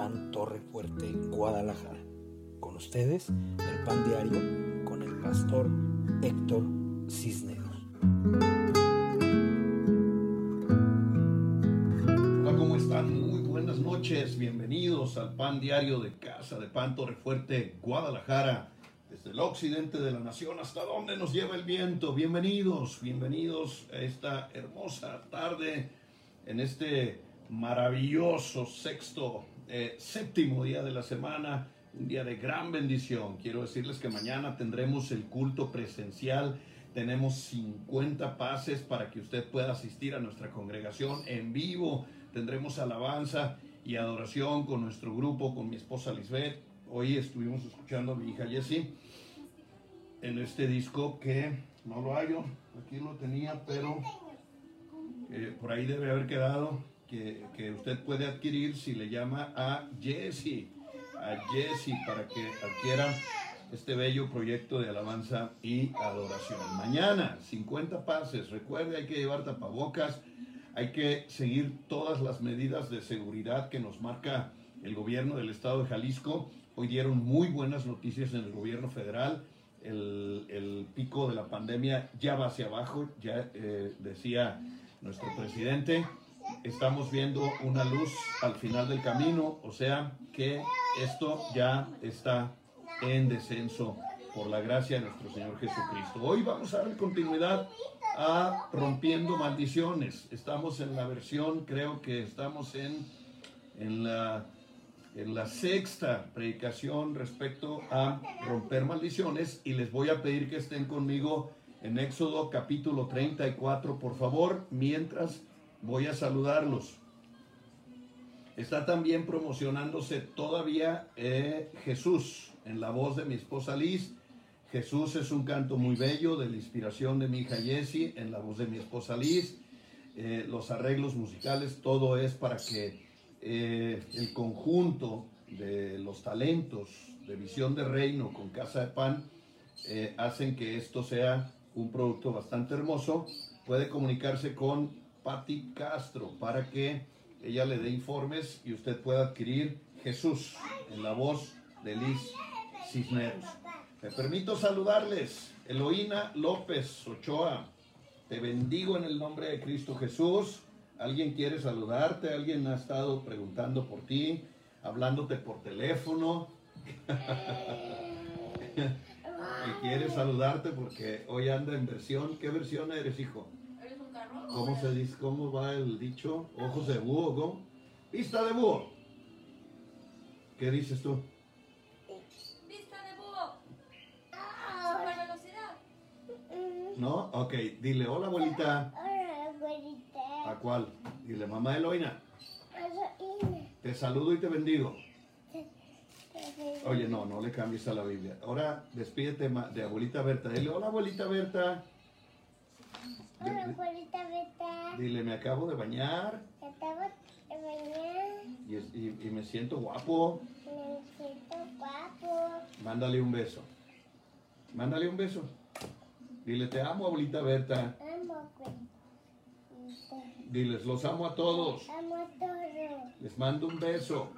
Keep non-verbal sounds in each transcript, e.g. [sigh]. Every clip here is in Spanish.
Pan Torre Fuerte, Guadalajara. Con ustedes, el Pan Diario con el pastor Héctor Cisneros. Hola, ¿cómo están? Muy buenas noches. Bienvenidos al Pan Diario de Casa de Pan Torre Fuerte, Guadalajara. Desde el occidente de la nación hasta donde nos lleva el viento. Bienvenidos, bienvenidos a esta hermosa tarde en este maravilloso sexto, eh, séptimo día de la semana, un día de gran bendición. Quiero decirles que mañana tendremos el culto presencial. Tenemos 50 pases para que usted pueda asistir a nuestra congregación en vivo. Tendremos alabanza y adoración con nuestro grupo, con mi esposa Lisbeth. Hoy estuvimos escuchando a mi hija Jessie en este disco que no lo hallo, aquí lo tenía, pero eh, por ahí debe haber quedado que, usted puede adquirir si le llama a Jesse, a Jesse para que adquiera este bello proyecto de alabanza y adoración. Mañana, 50 pases, recuerde, hay que llevar tapabocas, hay que seguir todas las medidas de seguridad que nos marca el gobierno del estado de Jalisco. Hoy dieron muy buenas noticias en el gobierno federal. El, el pico de la pandemia ya va hacia abajo, ya eh, decía nuestro presidente. Estamos viendo una luz al final del camino, o sea que esto ya está en descenso por la gracia de nuestro Señor Jesucristo. Hoy vamos a dar continuidad a Rompiendo Maldiciones. Estamos en la versión, creo que estamos en, en, la, en la sexta predicación respecto a romper maldiciones y les voy a pedir que estén conmigo en Éxodo capítulo 34, por favor, mientras voy a saludarlos. Está también promocionándose todavía eh, Jesús en la voz de mi esposa Liz. Jesús es un canto muy bello de la inspiración de mi hija Jessie en la voz de mi esposa Liz. Eh, los arreglos musicales, todo es para que eh, el conjunto de los talentos de visión de reino con Casa de Pan eh, hacen que esto sea un producto bastante hermoso. Puede comunicarse con Patti Castro para que ella le dé informes y usted pueda adquirir Jesús en la voz de Liz Cisneros. Me permito saludarles, Eloína López Ochoa. Te bendigo en el nombre de Cristo Jesús. ¿Alguien quiere saludarte? ¿Alguien ha estado preguntando por ti? Hablándote por teléfono. [laughs] quiere saludarte porque hoy anda en versión. ¿Qué versión eres, hijo? ¿Cómo se dice? ¿Cómo va el dicho? Ojos de búho, ¿cómo? Vista de búho. ¿Qué dices tú? ¡Vista de búho! ¡Super velocidad! ¿No? Ok, dile, hola abuelita. Hola, abuelita. ¿A cuál? Dile, mamá Eloína, Hola, te saludo y te bendigo. Oye, no, no le cambies a la Biblia. Ahora despídete de abuelita Berta. Dile, hola abuelita Berta. Hola, abuelita Beta. Dile, me acabo de bañar Estamos de mañana. y, y- y me siento guapo. Me siento guapo. Mándale un beso. Mándale un beso. Dile, te amo abuelita Berta. Amo, abuelita. Diles, los amo a todos. Amo todo. Les mando un beso.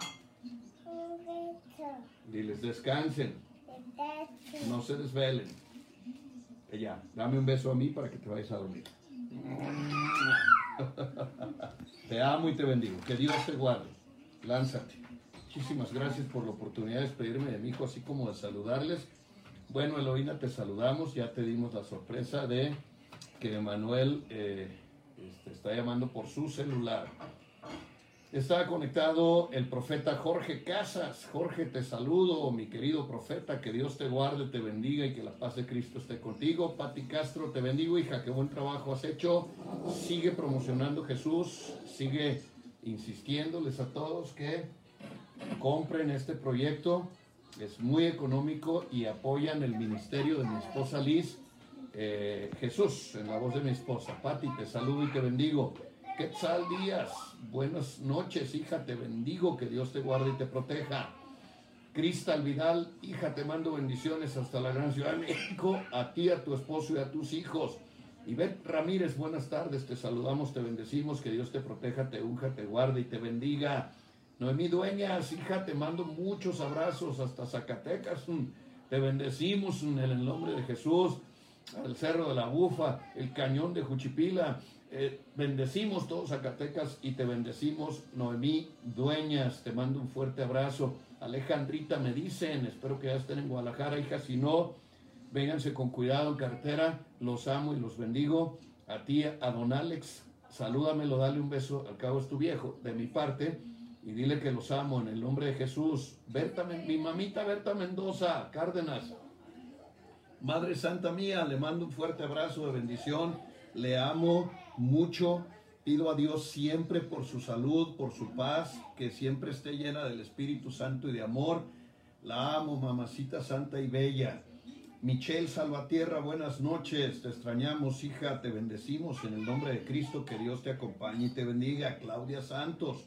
Un beso. Diles, descansen. Besazo. No se desvelen. Ya, dame un beso a mí para que te vayas a dormir. [laughs] Te amo y te bendigo. Que Dios te guarde. Lánzate. Muchísimas gracias por la oportunidad de despedirme de mi hijo, así como de saludarles. Bueno, Eloína, te saludamos. Ya te dimos la sorpresa de que Manuel eh, este, está llamando por su celular. Está conectado el profeta Jorge Casas. Jorge, te saludo, mi querido profeta. Que Dios te guarde, te bendiga y que la paz de Cristo esté contigo. Pati Castro, te bendigo, hija. Qué buen trabajo has hecho. Sigue promocionando Jesús. Sigue insistiéndoles a todos que compren este proyecto. Es muy económico y apoyan el ministerio de mi esposa Liz. Eh, Jesús, en la voz de mi esposa. Pati, te saludo y te bendigo. Quetzal Díaz, buenas noches, hija, te bendigo, que Dios te guarde y te proteja. Cristal Vidal, hija, te mando bendiciones hasta la gran ciudad de México, a ti, a tu esposo y a tus hijos. Ivette Ramírez, buenas tardes, te saludamos, te bendecimos, que Dios te proteja, te unja, te guarde y te bendiga. Noemí Dueñas, hija, te mando muchos abrazos hasta Zacatecas. Te bendecimos en el nombre de Jesús. Al Cerro de la Bufa, el Cañón de Juchipila. Eh, bendecimos todos Zacatecas y te bendecimos, Noemí Dueñas. Te mando un fuerte abrazo. Alejandrita, me dicen, espero que ya estén en Guadalajara, hija. Si no, vénganse con cuidado en carretera. Los amo y los bendigo. A ti, a don Alex, salúdamelo, dale un beso. Al cabo es tu viejo, de mi parte. Y dile que los amo en el nombre de Jesús. Berta, mi mamita Berta Mendoza, Cárdenas. Madre Santa mía, le mando un fuerte abrazo de bendición. Le amo mucho. Pido a Dios siempre por su salud, por su paz, que siempre esté llena del Espíritu Santo y de amor. La amo, mamacita santa y bella. Michelle Salvatierra, buenas noches. Te extrañamos, hija. Te bendecimos en el nombre de Cristo. Que Dios te acompañe y te bendiga. Claudia Santos,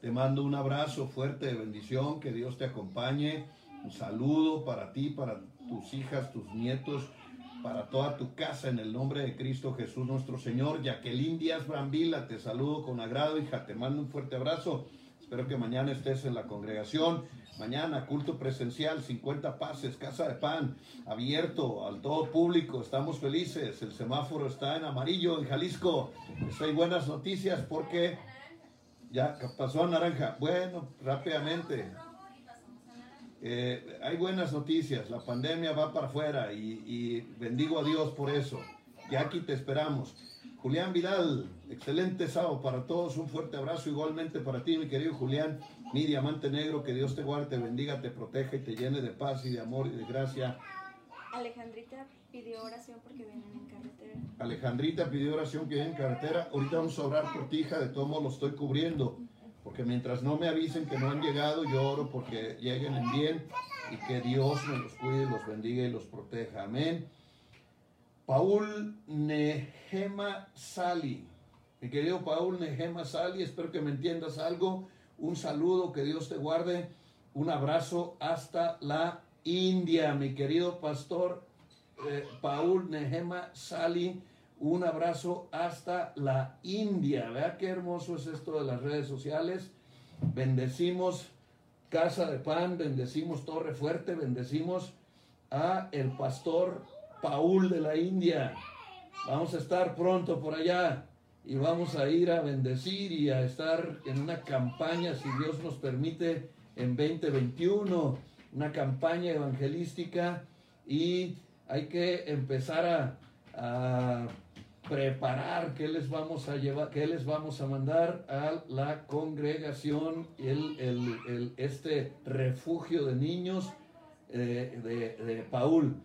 te mando un abrazo fuerte de bendición. Que Dios te acompañe. Un saludo para ti, para tus hijas, tus nietos, para toda tu casa en el nombre de Cristo Jesús nuestro Señor. Jacqueline Díaz Brambila, te saludo con agrado, hija. Te mando un fuerte abrazo. Espero que mañana estés en la congregación. Mañana, culto presencial, 50 pases, casa de pan, abierto al todo público. Estamos felices. El semáforo está en amarillo en Jalisco. Pues hay buenas noticias porque ya pasó a naranja. Bueno, rápidamente. rojo y pasamos a naranja. Eh, hay buenas noticias. La pandemia va para afuera y, y bendigo a Dios por eso. Y aquí te esperamos. Julián Vidal, excelente sábado para todos. Un fuerte abrazo igualmente para ti, mi querido Julián. Mi diamante negro, que Dios te guarde, te bendiga, te proteja y te llene de paz y de amor y de gracia. Alejandrita pidió oración porque vienen en carretera. Alejandrita pidió oración que viene en carretera. Ahorita vamos a orar por ti, hija. De todo modo lo estoy cubriendo. Porque mientras no me avisen que no han llegado, yo oro porque lleguen en bien y que Dios me los cuide, los bendiga y los proteja. Amén. Paul Nehema Sali. Mi querido Paul Nehema Sali, espero que me entiendas algo. Un saludo, que Dios te guarde. Un abrazo hasta la India, mi querido pastor eh, Paul Nehema Sali. Un abrazo hasta la India. Vea qué hermoso es esto de las redes sociales. Bendecimos Casa de Pan, bendecimos Torre Fuerte, bendecimos a el pastor Paul de la India. Vamos a estar pronto por allá y vamos a ir a bendecir y a estar en una campaña, si Dios nos permite, en 2021, una campaña evangelística y hay que empezar a, a preparar qué les vamos a llevar, qué les vamos a mandar a la congregación, el, este refugio de niños eh, de, Paul.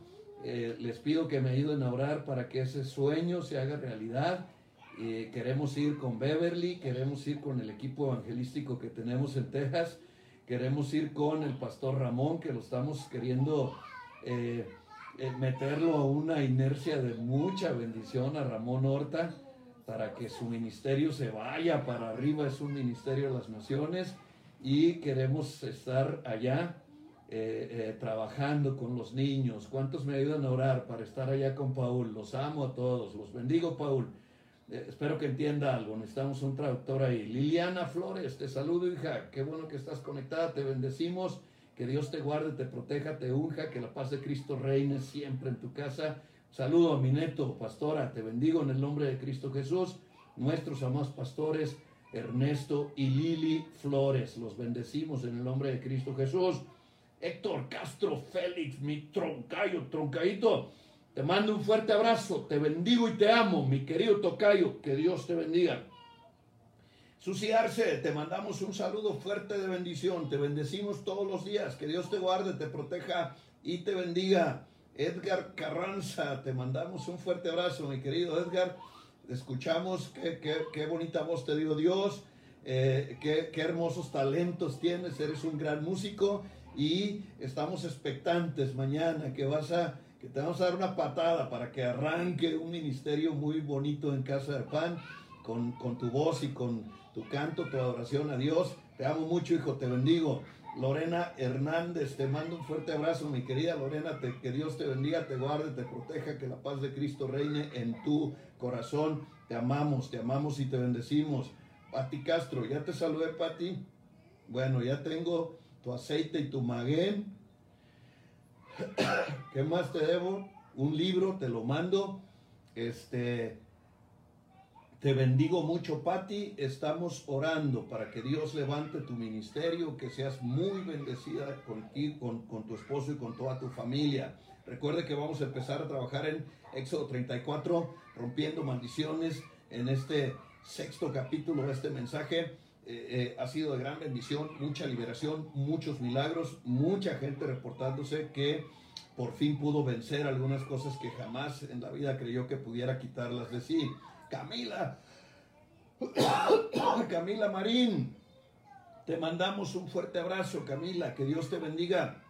Eh, les pido que me ayuden a orar para que ese sueño se haga realidad. Eh, queremos ir con Beverly, queremos ir con el equipo evangelístico que tenemos en Texas, queremos ir con el pastor Ramón, que lo estamos queriendo eh, meterlo a una inercia de mucha bendición a Ramón Horta para que su ministerio se vaya para arriba, es un ministerio de las naciones y queremos estar allá eh, eh, trabajando con los niños. ¿Cuántos me ayudan a orar para estar allá con Paul? Los amo a todos, los bendigo Paul. Espero que entienda algo, necesitamos un traductor ahí. Liliana Flores, te saludo hija, qué bueno que estás conectada, te bendecimos, que Dios te guarde, te proteja, te unja, que la paz de Cristo reine siempre en tu casa. Saludo a mi neto, pastora, te bendigo en el nombre de Cristo Jesús, nuestros amados pastores, Ernesto y Lili Flores, los bendecimos en el nombre de Cristo Jesús. Héctor Castro Félix, mi troncayo, troncadito, te mando un fuerte abrazo, te bendigo y te amo, mi querido tocayo, que Dios te bendiga. Susi Arce, te mandamos un saludo fuerte de bendición, te bendecimos todos los días, que Dios te guarde, te proteja y te bendiga. Edgar Carranza, te mandamos un fuerte abrazo, mi querido Edgar. Escuchamos qué, qué- qué bonita voz te dio Dios, eh, qué, qué hermosos talentos tienes, eres un gran músico y estamos expectantes mañana que vas a que te vamos a dar una patada para que arranque un ministerio muy bonito en Casa de Pan con, con tu voz y con tu canto, tu adoración a Dios. Te amo mucho, hijo, te bendigo. Lorena Hernández, te mando un fuerte abrazo, mi querida Lorena, que Dios te bendiga, te guarde, te proteja, que la paz de Cristo reine en tu corazón. Te amamos, te amamos y te bendecimos. Pati Castro, ya te saludé, Pati. Bueno, ya tengo tu aceite y tu maguén. [coughs] ¿Qué más te debo? Un libro, te lo mando. Este, te bendigo mucho, Patti. Estamos orando para que Dios levante tu ministerio, que seas muy bendecida contigo, con, con tu esposo y con toda tu familia. Recuerde que vamos a empezar a trabajar en Éxodo 34, rompiendo maldiciones, en este sexto capítulo de este mensaje. Eh, eh, ha sido de gran bendición, mucha liberación, muchos milagros, mucha gente reportándose que por fin pudo vencer algunas cosas que jamás en la vida creyó que pudiera quitarlas de sí. Camila, [coughs] Camila Marín, te mandamos un fuerte abrazo, Camila, que Dios te bendiga.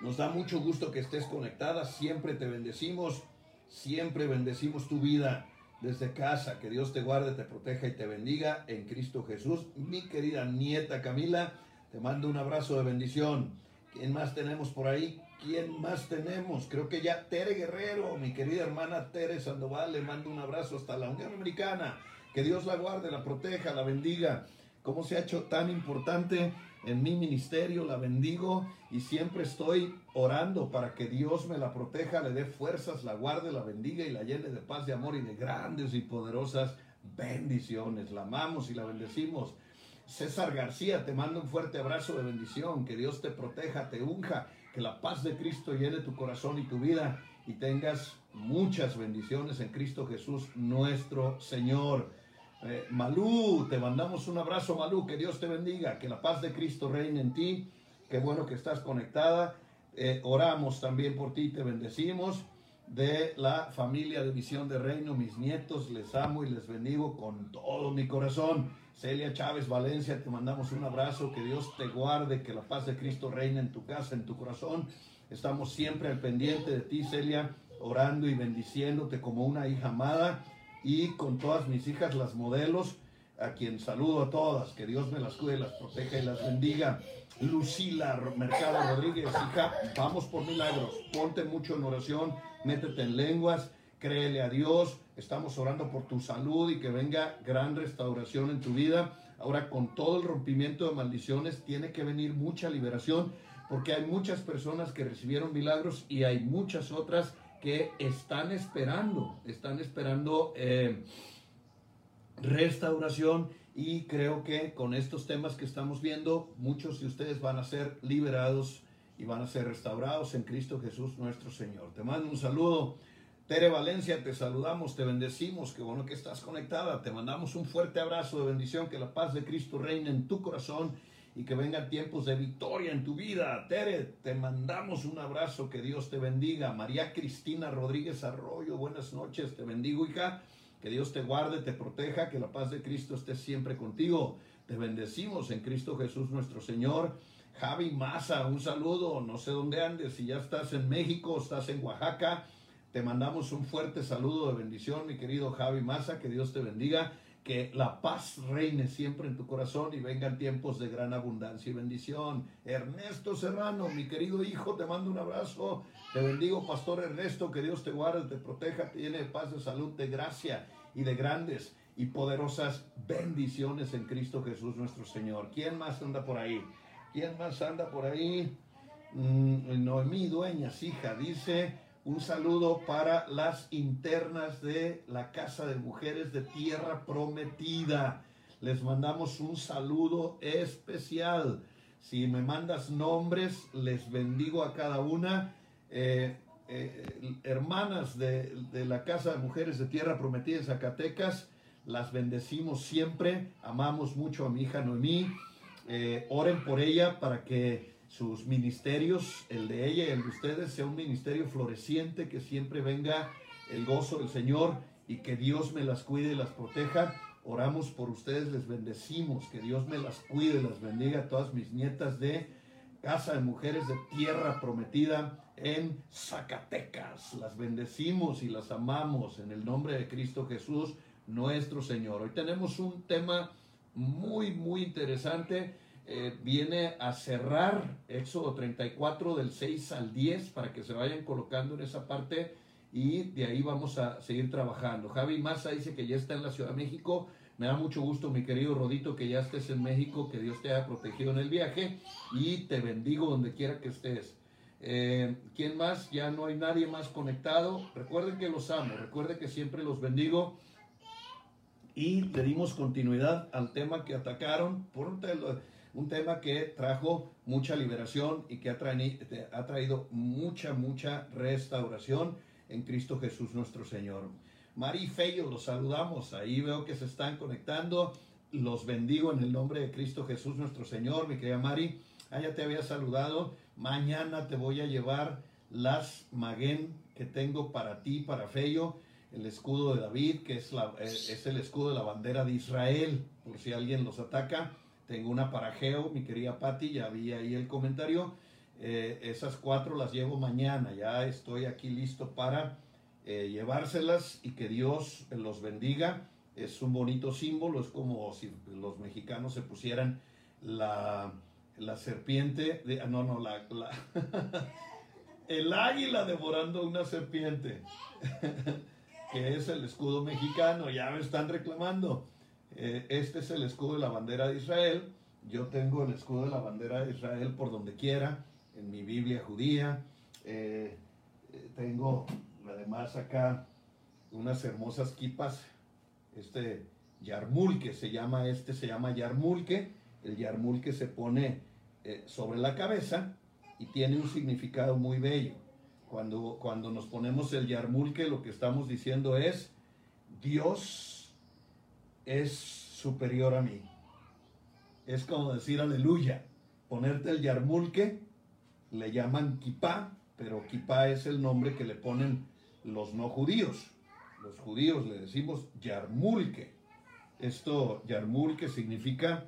Nos da mucho gusto que estés conectada, siempre te bendecimos, siempre bendecimos tu vida desde casa. Que Dios te guarde, te proteja y te bendiga en Cristo Jesús. Mi querida nieta Camila, te mando un abrazo de bendición. ¿Quién más tenemos por ahí? ¿Quién más tenemos? Creo que ya Tere Guerrero, mi querida hermana Tere Sandoval, le mando un abrazo hasta la Unión Americana. Que Dios la guarde, la proteja, la bendiga. ¿Cómo se ha hecho tan importante en mi ministerio? La bendigo y siempre estoy orando para que Dios me la proteja, le dé fuerzas, la guarde, la bendiga y la llene de paz, de amor y de grandes y poderosas bendiciones. La amamos y la bendecimos. César García, te mando un fuerte abrazo de bendición. Que Dios te proteja, te unja, que la paz de Cristo llene tu corazón y tu vida y tengas muchas bendiciones en Cristo Jesús, nuestro Señor. Eh, Malú, te mandamos un abrazo, Malú, que Dios te bendiga, que la paz de Cristo reine en ti. Qué bueno que estás conectada. Eh, oramos también por ti, te bendecimos. De la familia de Visión de Reino, mis nietos, les amo y les bendigo con todo mi corazón. Celia Chávez Valencia, te mandamos un abrazo, que Dios te guarde, que la paz de Cristo reine en tu casa, en tu corazón. Estamos siempre al pendiente de ti, Celia, orando y bendiciéndote como una hija amada y con todas mis hijas, las modelos, a quien saludo a todas, que Dios me las cuide, las proteja y las bendiga. Lucila Mercado Rodríguez, hija, vamos por milagros, ponte mucho en oración, métete en lenguas, créele a Dios, estamos orando por tu salud y que venga gran restauración en tu vida. Ahora con todo el rompimiento de maldiciones tiene que venir mucha liberación porque hay muchas personas que recibieron milagros y hay muchas otras que están esperando, están esperando eh, restauración y creo que con estos temas que estamos viendo, muchos de ustedes van a ser liberados y van a ser restaurados en Cristo Jesús nuestro Señor. Te mando un saludo. Tere Valencia, te saludamos, te bendecimos, qué bueno que estás conectada, te mandamos un fuerte abrazo de bendición, que la paz de Cristo reine en tu corazón y que vengan tiempos de victoria en tu vida. Tere, te mandamos un abrazo, que Dios te bendiga. María Cristina Rodríguez Arroyo, buenas noches, te bendigo, hija. Que Dios te guarde, te proteja, que la paz de Cristo esté siempre contigo. Te bendecimos en Cristo Jesús nuestro Señor. Javi Maza, un saludo, no sé dónde andes, si ya estás en México, estás en Oaxaca, te mandamos un fuerte saludo de bendición, mi querido Javi Maza, que Dios te bendiga, que la paz reine siempre en tu corazón y vengan tiempos de gran abundancia y bendición. Ernesto Serrano, mi querido hijo, te mando un abrazo, te bendigo, Pastor Ernesto, que Dios te guarde, te proteja, te llene de paz, de salud, de gracia y de grandes y poderosas bendiciones en Cristo Jesús nuestro Señor. ¿Quién más anda por ahí? ¿Quién más anda por ahí? Mm, Noemí Dueñas, hija, dice un saludo para las internas de la Casa de Mujeres de Tierra Prometida. Les mandamos un saludo especial. Si me mandas nombres, les bendigo a cada una. Eh, eh, hermanas de, la Casa de Mujeres de Tierra Prometida en Zacatecas, las bendecimos siempre. Amamos mucho a mi hija Noemí. Eh, oren por ella para que sus ministerios, el de ella y el de ustedes, sea un ministerio floreciente, que siempre venga el gozo del Señor y que Dios me las cuide y las proteja. Oramos por ustedes, les bendecimos, que Dios me las cuide, las bendiga a todas mis nietas de Casa de Mujeres de Tierra Prometida en Zacatecas. Las bendecimos y las amamos en el nombre de Cristo Jesús, nuestro Señor. Hoy tenemos un tema muy, muy interesante. Eh, viene a cerrar Éxodo 34 del 6 al 10 para que se vayan colocando en esa parte y de ahí vamos a seguir trabajando. Javi Massa dice que ya está en la Ciudad de México. Me da mucho gusto, mi querido Rodito, que ya estés en México, que Dios te haya protegido en el viaje y te bendigo donde quiera que estés. Eh, ¿Quién más? Ya no hay nadie más conectado. Recuerden que los amo, recuerden que siempre los bendigo. Y le dimos continuidad al tema que atacaron por un, un tema que trajo mucha liberación y que ha, traeni- ha traído mucha, mucha restauración en Cristo Jesús nuestro Señor. Mari Feyo, los saludamos. Ahí veo que se están conectando. Los bendigo en el nombre de Cristo Jesús nuestro Señor. Mi querida Mari, ah, ya te había saludado. Mañana te voy a llevar las maguen que tengo para ti, para Feyo. El escudo de David, que es, eh, es el escudo de la bandera de Israel, por si alguien los ataca. Tengo una para Geo, mi querida Patti, ya vi ahí el comentario. Eh, esas cuatro las llevo mañana. Ya estoy aquí listo para eh, llevárselas y que Dios los bendiga. Es un bonito símbolo, es como si los mexicanos se pusieran la, la serpiente, de, ah, no, no, la, la- [laughs] el águila devorando una serpiente, [laughs] que es el escudo mexicano, ya me están reclamando. Eh, este es el escudo de la bandera de Israel. Yo tengo el escudo de la bandera de Israel por donde quiera, en mi Biblia judía. Eh, eh, tengo además acá unas hermosas kipas. Este yarmulke se llama, este se llama yarmulke. El yarmulke se pone eh, sobre la cabeza y tiene un significado muy bello. Cuando, cuando nos ponemos el yarmulke, lo que estamos diciendo es, Dios es superior a mí. Es como decir aleluya. Ponerte el yarmulke, le llaman kipá, pero kipá es el nombre que le ponen los no judíos. Los judíos le decimos yarmulke. Esto, yarmulke, significa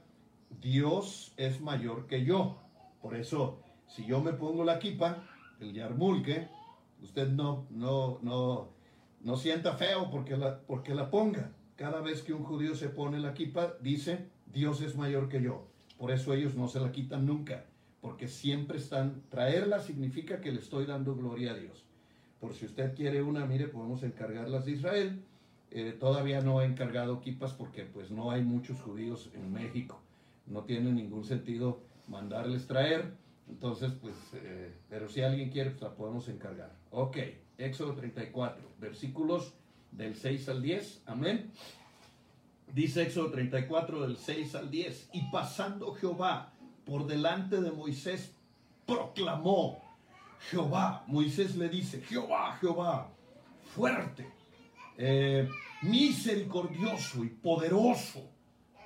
Dios es mayor que yo. Por eso, si yo me pongo la kipa, el yarmulke, usted no, no, no, no sienta feo porque la, porque la ponga. Cada vez que un judío se pone la kipa, dice, Dios es mayor que yo. Por eso ellos no se la quitan nunca, porque siempre están, traerla significa que le estoy dando gloria a Dios. Por si usted quiere una, mire, podemos encargarlas de Israel. Eh, todavía no he encargado kipas porque pues no hay muchos judíos en México. No tiene ningún sentido mandarles traer. Entonces, pues, eh, pero si alguien quiere, pues la podemos encargar. Ok, Éxodo 34, versículos del 6 al 10. Amén. Dice Éxodo 34 del 6 al 10. Y pasando Jehová por delante de Moisés, proclamó Jehová. Moisés le dice, Jehová, Jehová, fuerte, eh, misericordioso y poderoso,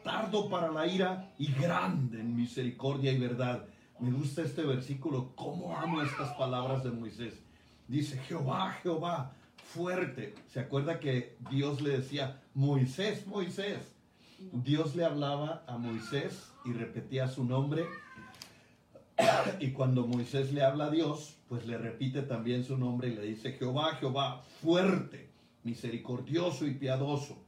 tardo para la ira y grande en misericordia y verdad. Me gusta este versículo, cómo amo estas palabras de Moisés. Dice, Jehová, Jehová, fuerte. ¿Se acuerda que Dios le decía, Moisés, Moisés? Dios le hablaba a Moisés y repetía su nombre. Y cuando Moisés le habla a Dios, pues le repite también su nombre y le dice, Jehová, Jehová, fuerte, misericordioso y piadoso,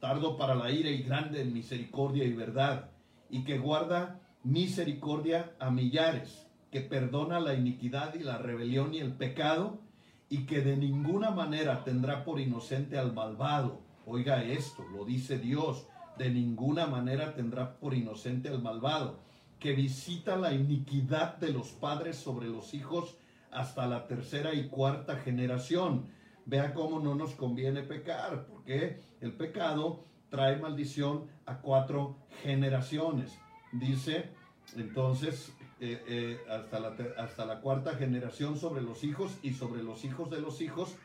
tardo para la ira y grande en misericordia y verdad, y que guarda misericordia a millares, que perdona la iniquidad y la rebelión y el pecado, y que de ninguna manera tendrá por inocente al malvado. Oiga esto, lo dice Dios, de ninguna manera tendrá por inocente al malvado, que visita la iniquidad de los padres sobre los hijos hasta la tercera y cuarta generación. Vea cómo no nos conviene pecar, porque el pecado trae maldición a cuatro generaciones. Dice entonces eh, eh, hasta, la, hasta la cuarta generación sobre los hijos y sobre los hijos de los hijos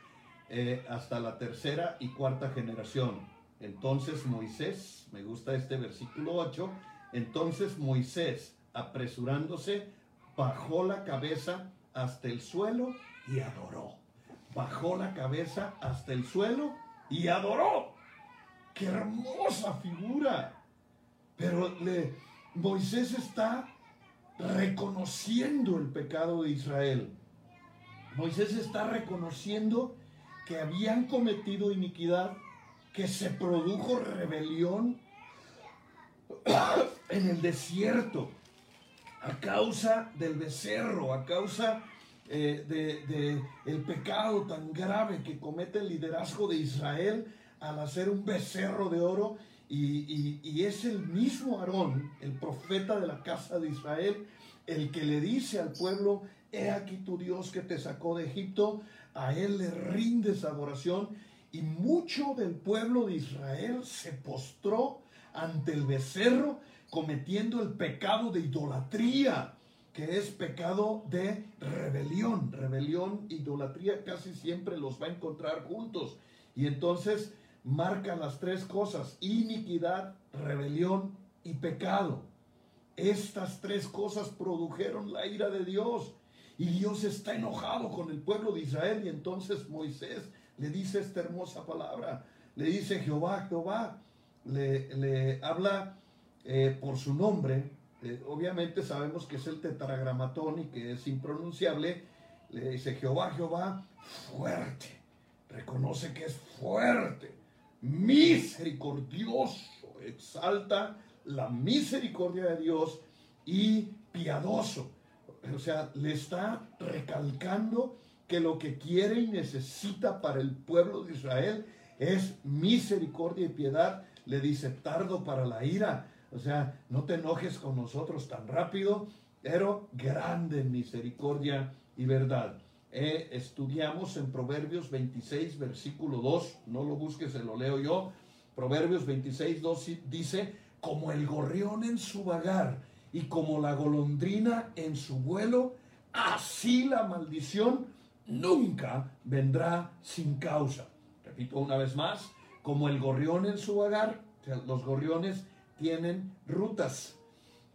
eh, hasta la tercera y cuarta generación. Entonces Moisés, me gusta este versículo 8, entonces Moisés, apresurándose, bajó la cabeza hasta el suelo y adoró. Bajó la cabeza hasta el suelo y adoró. ¡Qué hermosa figura! Pero le, Moisés está reconociendo el pecado de Israel. Moisés está reconociendo que habían cometido iniquidad, que se produjo rebelión [coughs] en el desierto a causa del becerro, a causa eh, de, de el pecado tan grave que comete el liderazgo de Israel al hacer un becerro de oro Y, es el mismo Aarón, el profeta de la casa de Israel, el que le dice al pueblo, he aquí tu Dios que te sacó de Egipto, a él le rindes adoración. Y mucho del pueblo de Israel se postró ante el becerro, cometiendo el pecado de idolatría, que es pecado de rebelión. Rebelión, idolatría, casi siempre los va a encontrar juntos. Y entonces marca las tres cosas, iniquidad, rebelión y pecado. Estas tres cosas produjeron la ira de Dios. Y Dios está enojado con el pueblo de Israel. Y entonces Moisés le dice esta hermosa palabra. Le dice Jehová, Jehová. Le, le habla eh, por su nombre. Eh, obviamente sabemos que es el tetragramatón y que es impronunciable. Le dice Jehová, Jehová, fuerte. Reconoce que es fuerte, misericordioso. Exalta la misericordia de Dios y piadoso. O sea, le está recalcando que lo que quiere y necesita para el pueblo de Israel es misericordia y piedad. Le dice, tardo para la ira. O sea, no te enojes con nosotros tan rápido, pero grande misericordia y verdad. Eh, estudiamos en Proverbios 26, versículo 2, no lo busques, se lo leo yo. Proverbios 26, 2 dice, como el gorrión en su vagar y como la golondrina en su vuelo, así la maldición nunca vendrá sin causa. Repito una vez más, como el gorrión en su vagar, los gorriones tienen rutas.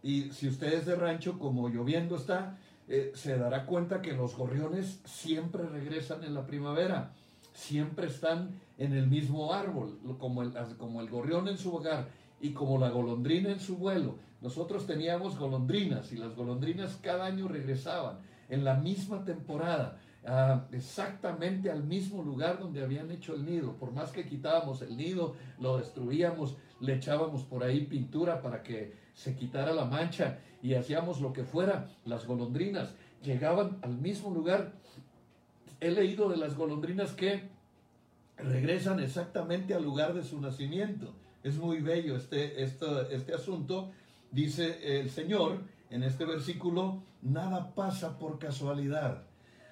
Y si usted es de rancho, como lloviendo está, eh, se dará cuenta que los gorriones siempre regresan en la primavera, siempre están en el mismo árbol, como el, como el gorrión en su hogar y como la golondrina en su vuelo. Nosotros teníamos golondrinas y las golondrinas cada año regresaban en la misma temporada, exactamente al mismo lugar donde habían hecho el nido. Por más que quitábamos el nido, lo destruíamos, le echábamos por ahí pintura para que se quitara la mancha y hacíamos lo que fuera, las golondrinas llegaban al mismo lugar. He leído de las golondrinas que regresan exactamente al lugar de su nacimiento. Es muy bello este, este, este asunto. Dice el Señor en este versículo, nada pasa por casualidad.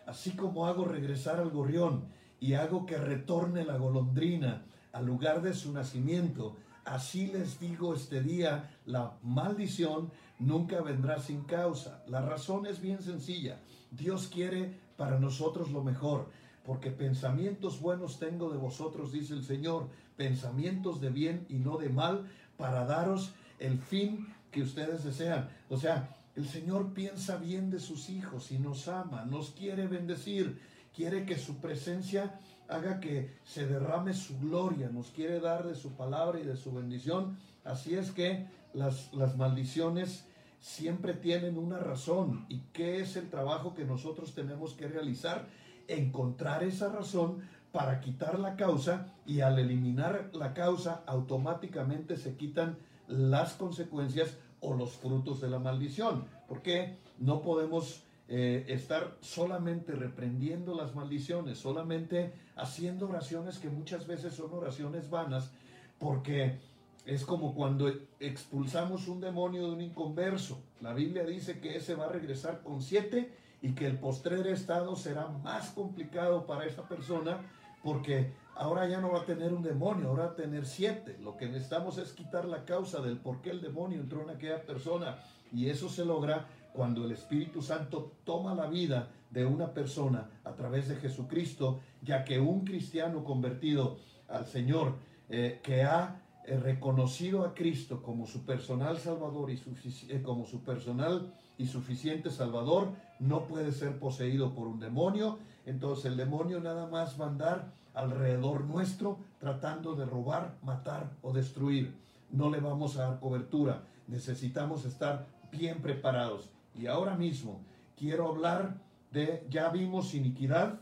Así como hago regresar al gorrión y hago que retorne la golondrina al lugar de su nacimiento, así les digo este día, la maldición nunca vendrá sin causa. La razón es bien sencilla. Dios quiere para nosotros lo mejor, porque pensamientos buenos tengo de vosotros, dice el Señor, pensamientos de bien y no de mal, para daros el fin que ustedes desean. O sea, el Señor piensa bien de sus hijos y nos ama, nos quiere bendecir, quiere que su presencia haga que se derrame su gloria, nos quiere dar de su palabra y de su bendición. Así es que las, las maldiciones siempre tienen una razón. ¿Y qué es el trabajo que nosotros tenemos que realizar? Encontrar esa razón para quitar la causa y al eliminar la causa automáticamente se quitan las consecuencias o los frutos de la maldición. Porque no podemos eh, estar solamente reprendiendo las maldiciones, solamente haciendo oraciones que muchas veces son oraciones vanas, porque es como cuando expulsamos un demonio de un inconverso. La Biblia dice que ese va a regresar con siete y que el postrer estado será más complicado para esa persona porque ahora ya no va a tener un demonio, ahora va a tener siete. Lo que necesitamos es quitar la causa del por qué el demonio entró en aquella persona y eso se logra cuando el Espíritu Santo toma la vida de una persona a través de Jesucristo, ya que un cristiano convertido al Señor eh, que ha eh, reconocido a Cristo como su personal Salvador y eh, como su personal y suficiente Salvador, no puede ser poseído por un demonio. Entonces el demonio nada más va a andar alrededor nuestro tratando de robar, matar o destruir. No le vamos a dar cobertura. Necesitamos estar bien preparados. Y ahora mismo quiero hablar de, ya vimos iniquidad,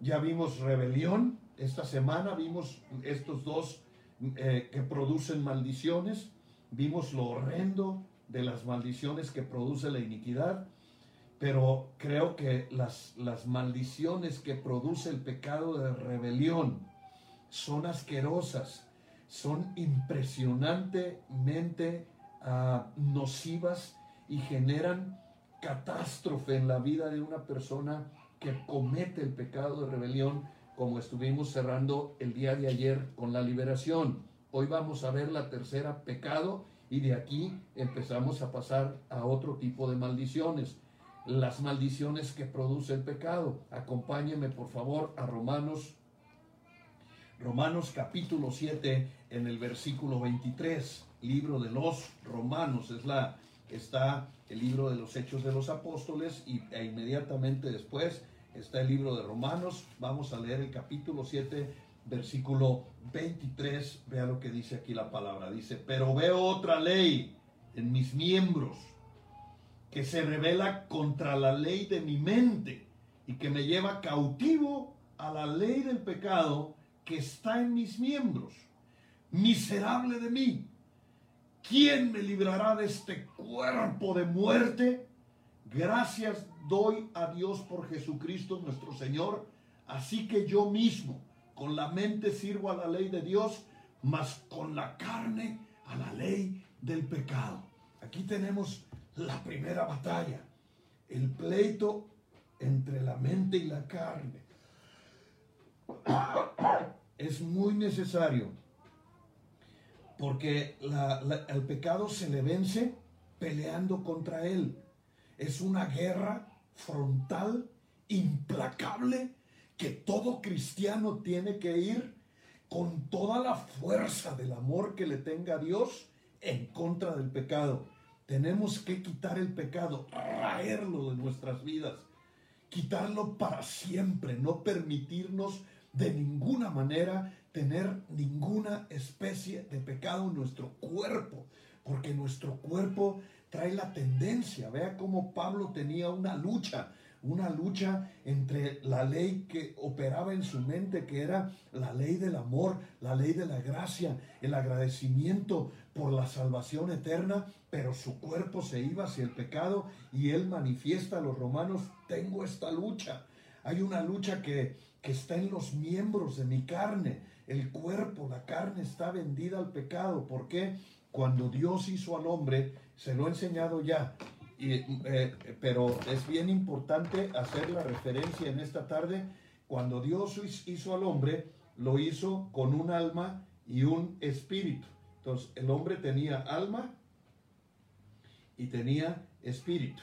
ya vimos rebelión, esta semana vimos estos dos eh, que producen maldiciones, vimos lo horrendo de las maldiciones que produce la iniquidad, pero creo que las, las maldiciones que produce el pecado de rebelión son asquerosas, son impresionantemente ah, nocivas y generan catástrofe en la vida de una persona que comete el pecado de rebelión, como estuvimos cerrando el día de ayer con la liberación. Hoy vamos a ver la tercera pecado y de aquí empezamos a pasar a otro tipo de maldiciones. Las maldiciones que produce el pecado. Acompáñeme por favor a Romanos Romanos capítulo 7 en el versículo 23, libro de los Romanos, es la está el libro de los Hechos de los Apóstoles y e inmediatamente después está el libro de Romanos. Vamos a leer el capítulo 7, versículo 23. Vea lo que dice aquí la palabra. Dice, pero veo otra ley en mis miembros que se revela contra la ley de mi mente y que me lleva cautivo a la ley del pecado que está en mis miembros. Miserable de mí. ¿Quién me librará de este cuerpo de muerte? Gracias doy a Dios por Jesucristo nuestro Señor. Así que yo mismo con la mente sirvo a la ley de Dios, mas con la carne a la ley del pecado. Aquí tenemos la primera batalla, el pleito entre la mente y la carne. [coughs] Es muy necesario porque el pecado se le vence peleando contra él. Es una guerra frontal, implacable, que todo cristiano tiene que ir con toda la fuerza del amor que le tenga a Dios en contra del pecado. Tenemos que quitar el pecado, raerlo de nuestras vidas, quitarlo para siempre, no permitirnos de ninguna manera tener ninguna especie de pecado en nuestro cuerpo, porque nuestro cuerpo trae la tendencia. Vea cómo Pablo tenía una lucha, una lucha entre la ley que operaba en su mente, que era la ley del amor, la ley de la gracia, el agradecimiento por la salvación eterna, pero su cuerpo se iba hacia el pecado y él manifiesta a los romanos, tengo esta lucha. Hay una lucha que, que está en los miembros de mi carne el cuerpo, la carne está vendida al pecado. ¿Por qué? Cuando Dios hizo al hombre, se lo he enseñado ya, eh, pero es bien importante hacer la referencia en esta tarde. Cuando Dios hizo al hombre, lo hizo con un alma y un espíritu. Entonces, el hombre tenía alma y tenía espíritu.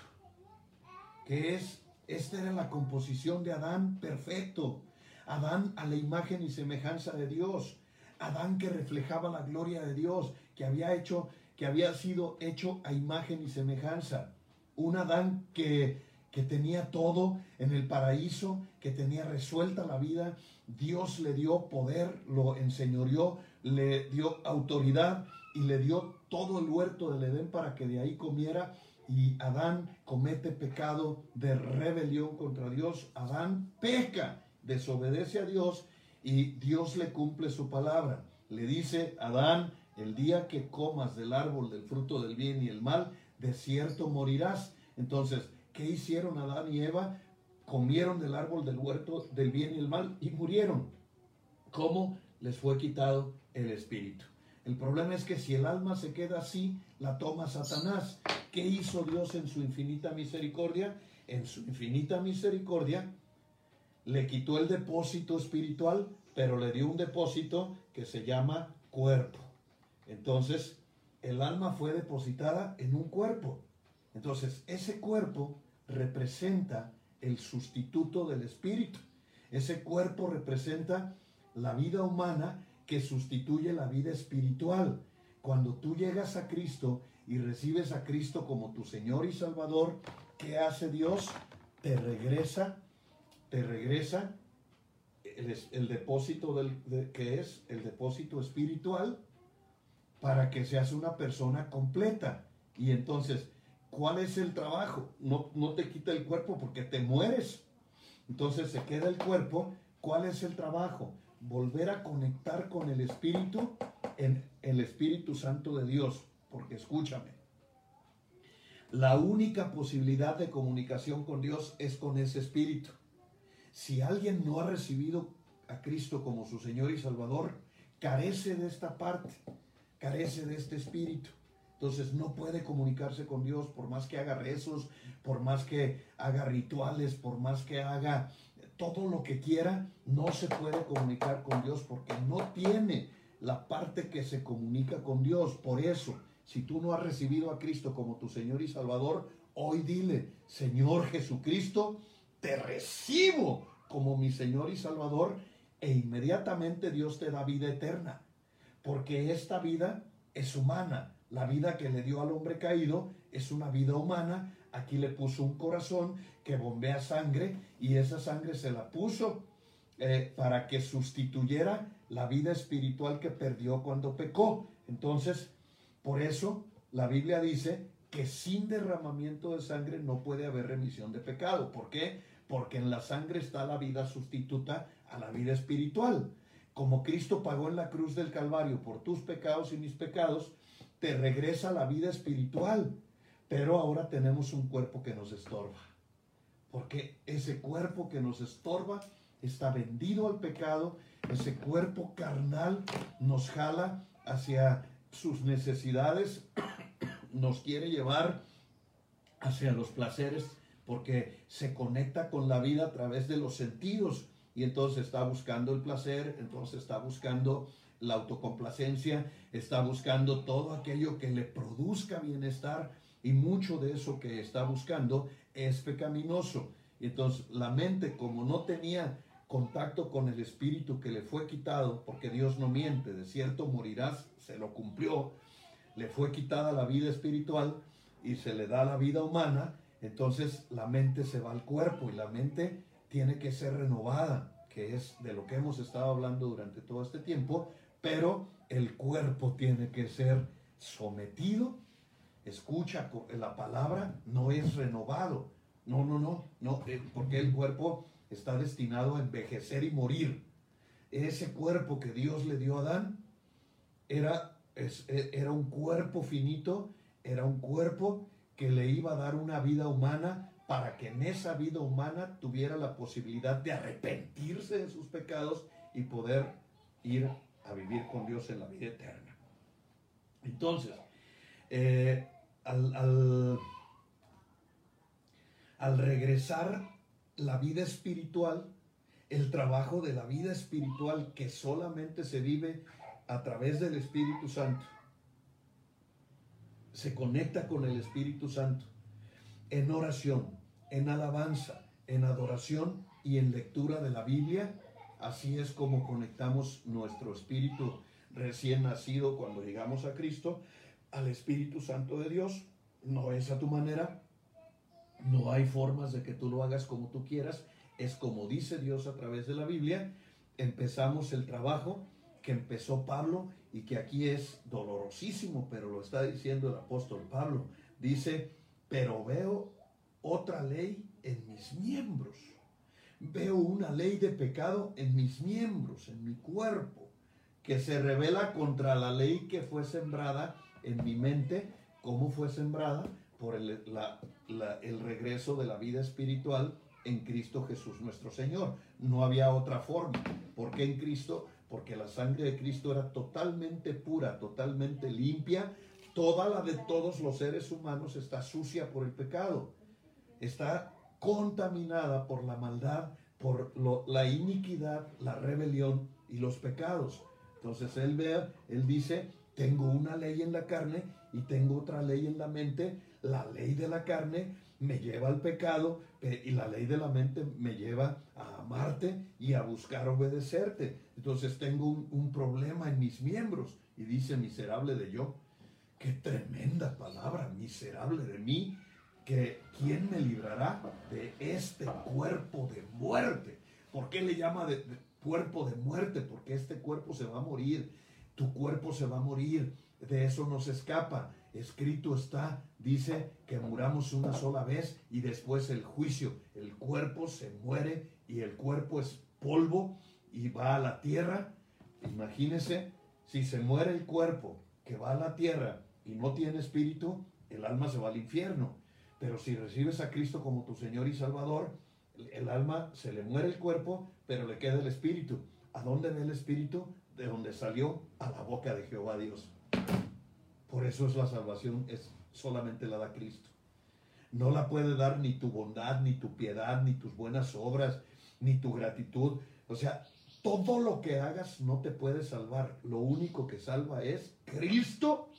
¿Qué es? Esta era la composición de Adán perfecto. Adán a la imagen y semejanza de Dios. Adán que reflejaba la gloria de Dios, que había hecho, que había sido hecho a imagen y semejanza. Un Adán que, que tenía todo en el paraíso, que tenía resuelta la vida. Dios le dio poder, lo enseñoreó, le dio autoridad y le dio todo el huerto del Edén para que de ahí comiera. Y Adán comete pecado de rebelión contra Dios. Adán peca desobedece a Dios y Dios le cumple su palabra. Le dice, Adán, el día que comas del árbol del fruto del bien y el mal, de cierto morirás. Entonces, ¿qué hicieron Adán y Eva? Comieron del árbol del huerto del bien y el mal y murieron. ¿Cómo? Les fue quitado el espíritu. El problema es que si el alma se queda así, la toma Satanás. ¿Qué hizo Dios en su infinita misericordia? En su infinita misericordia le quitó el depósito espiritual, pero le dio un depósito que se llama cuerpo. Entonces, el alma fue depositada en un cuerpo. Entonces, ese cuerpo representa el sustituto del espíritu. Ese cuerpo representa la vida humana que sustituye la vida espiritual. Cuando tú llegas a Cristo y recibes a Cristo como tu Señor y Salvador, ¿qué hace Dios? Te regresa te regresa el, depósito del, que es el depósito espiritual para que seas una persona completa. Y entonces, ¿cuál es el trabajo? No, no te quita el cuerpo porque te mueres. Entonces se queda el cuerpo. ¿Cuál es el trabajo? Volver a conectar con el Espíritu en el Espíritu Santo de Dios. Porque escúchame, la única posibilidad de comunicación con Dios es con ese Espíritu. Si alguien no ha recibido a Cristo como su Señor y Salvador, carece de esta parte, carece de este espíritu. Entonces no puede comunicarse con Dios por más que haga rezos, por más que haga rituales, por más que haga todo lo que quiera, no se puede comunicar con Dios porque no tiene la parte que se comunica con Dios. Por eso, si tú no has recibido a Cristo como tu Señor y Salvador, hoy dile, Señor Jesucristo, te recibo como mi Señor y Salvador e inmediatamente Dios te da vida eterna. Porque esta vida es humana. La vida que le dio al hombre caído es una vida humana. Aquí le puso un corazón que bombea sangre y esa sangre se la puso eh, para que sustituyera la vida espiritual que perdió cuando pecó. Entonces, por eso la Biblia dice que sin derramamiento de sangre no puede haber remisión de pecado. ¿Por qué? Porque en la sangre está la vida sustituta a la vida espiritual. Como Cristo pagó en la cruz del Calvario por tus pecados y mis pecados, te regresa la vida espiritual. Pero ahora tenemos un cuerpo que nos estorba. Porque ese cuerpo que nos estorba está vendido al pecado. Ese cuerpo carnal nos jala hacia sus necesidades, [coughs] nos quiere llevar hacia los placeres porque se conecta con la vida a través de los sentidos y entonces está buscando el placer, entonces está buscando la autocomplacencia, está buscando todo aquello que le produzca bienestar y mucho de eso que está buscando es pecaminoso. Y entonces la mente como no tenía contacto con el espíritu que le fue quitado, porque Dios no miente, de cierto morirás, se lo cumplió, le fue quitada la vida espiritual y se le da la vida humana, entonces la mente se va al cuerpo y la mente tiene que ser renovada, que es de lo que hemos estado hablando durante todo este tiempo, pero el cuerpo tiene que ser sometido, escucha la palabra, no es renovado, no, no, no, no, eh, porque el cuerpo está destinado a envejecer y morir. Ese cuerpo que Dios le dio a Adán era, e, era un cuerpo finito, era un cuerpo que le iba a dar una vida humana para que en esa vida humana tuviera la posibilidad de arrepentirse de sus pecados y poder ir a vivir con Dios en la vida eterna. Entonces, eh, al, al, al regresar la vida espiritual, el trabajo de la vida espiritual que solamente se vive a través del Espíritu Santo. Se conecta con el Espíritu Santo en oración, en alabanza, en adoración y en lectura de la Biblia. Así es como conectamos nuestro espíritu recién nacido cuando llegamos a Cristo al Espíritu Santo de Dios. No es a tu manera, no hay formas de que tú lo hagas como tú quieras. Es como dice Dios a través de la Biblia. Empezamos el trabajo que empezó Pablo y que aquí es dolorosísimo, pero lo está diciendo el apóstol Pablo. Dice, pero veo otra ley en mis miembros. Veo una ley de pecado en mis miembros, en mi cuerpo, que se revela contra la ley que fue sembrada en mi mente. ¿Cómo fue sembrada? Por el, el regreso de la vida espiritual en Cristo Jesús nuestro Señor. No había otra forma. ¿Por qué en Cristo? Porque la sangre de Cristo era totalmente pura, totalmente limpia. Toda la de todos los seres humanos está sucia por el pecado. Está contaminada por la maldad, por la iniquidad, la rebelión y los pecados. Entonces él ve, él dice, tengo una ley en la carne y tengo otra ley en la mente la ley de la carne me lleva al pecado y la ley de la mente me lleva a amarte y a buscar obedecerte. Entonces tengo un, problema en mis miembros y dice miserable de yo. Qué tremenda palabra, miserable de mí, que quién me librará de este cuerpo de muerte. ¿Por qué le llama de cuerpo de muerte? Porque este cuerpo se va a morir, tu cuerpo se va a morir, de eso no se escapa escrito está, dice que muramos una sola vez y después el juicio. El cuerpo se muere y el cuerpo es polvo y va a la tierra. Imagínese, si se muere el cuerpo que va a la tierra y no tiene espíritu, el alma se va al infierno. Pero si recibes a Cristo como tu Señor y Salvador, el alma se le muere el cuerpo, pero le queda el espíritu. ¿A dónde va el espíritu? de donde salió a la boca de Jehová Dios. Por eso es la salvación, es solamente la da Cristo. No la puede dar ni tu bondad, ni tu piedad, ni tus buenas obras, ni tu gratitud. O sea, todo lo que hagas no te puede salvar. Lo único que salva es Cristo,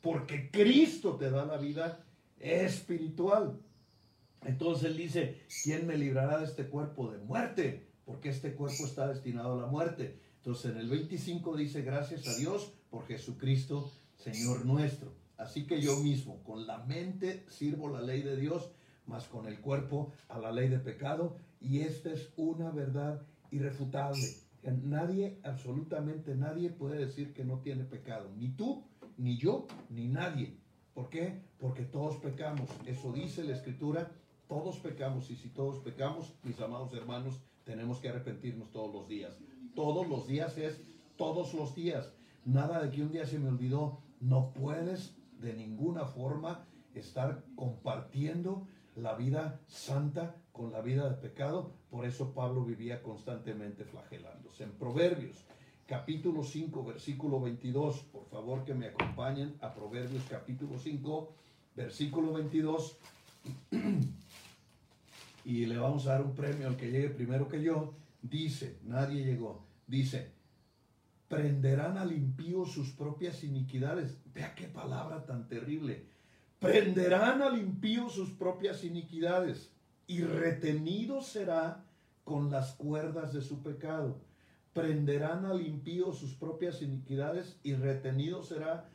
porque Cristo te da la vida espiritual. Entonces dice, ¿quién me librará de este cuerpo de muerte? Porque este cuerpo está destinado a la muerte. Entonces en el 25 dice, gracias a Dios por Jesucristo, Señor nuestro. Así que yo mismo, con la mente sirvo la ley de Dios, más con el cuerpo a la ley de pecado. Y esta es una verdad irrefutable. Nadie, absolutamente nadie puede decir que no tiene pecado. Ni tú, ni yo, ni nadie. ¿Por qué? Porque todos pecamos. Eso dice la escritura. Todos pecamos. Y si todos pecamos, mis amados hermanos, tenemos que arrepentirnos todos los días. Todos los días es todos los días. Nada de que un día se me olvidó. No puedes de ninguna forma estar compartiendo la vida santa con la vida de pecado. Por eso Pablo vivía constantemente flagelándose. En Proverbios, capítulo 5, versículo 22, por favor que me acompañen a Proverbios capítulo 5, versículo 22. y le vamos a dar un premio al que llegue primero que yo. Dice, nadie llegó, dice, prenderán al impío sus propias iniquidades. Vea qué palabra tan terrible. Prenderán al impío sus propias iniquidades y retenido será con las cuerdas de su pecado. Prenderán al impío sus propias iniquidades y retenido será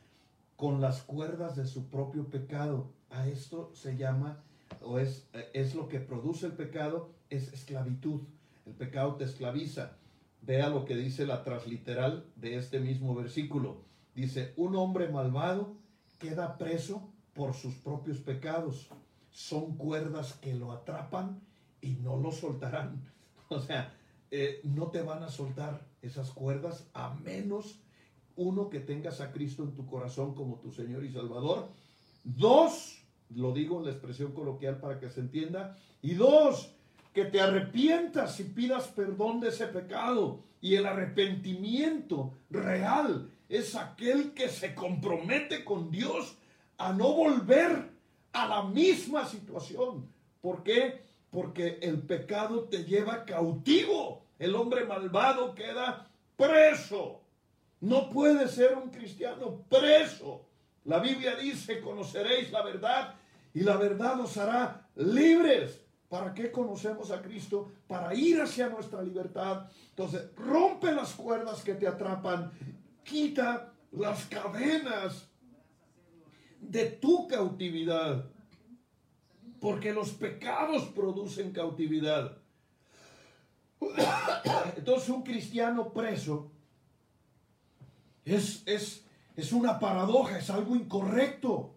con las cuerdas de su propio pecado. A esto se llama, o es, es lo que produce el pecado, es esclavitud. El pecado te esclaviza. Vea lo que dice la transliteral de este mismo versículo. Dice, un hombre malvado queda preso por sus propios pecados. Son cuerdas que lo atrapan y no lo soltarán. [laughs] O sea, eh, no te van a soltar esas cuerdas a menos uno que tengas a Cristo en tu corazón como tu Señor y Salvador. Dos, lo digo en la expresión coloquial para que se entienda. Y dos, que te arrepientas y pidas perdón de ese pecado. Y el arrepentimiento real es aquel que se compromete con Dios a no volver a la misma situación. ¿Por qué? Porque el pecado te lleva cautivo. El hombre malvado queda preso. No puede ser un cristiano preso. La Biblia dice, conoceréis la verdad y la verdad os hará libres. ¿Para qué conocemos a Cristo? Para ir hacia nuestra libertad. Entonces, rompe las cuerdas que te atrapan, quita las cadenas de tu cautividad. Porque los pecados producen cautividad. [coughs] Entonces, un cristiano preso es, es, es una paradoja, es algo incorrecto.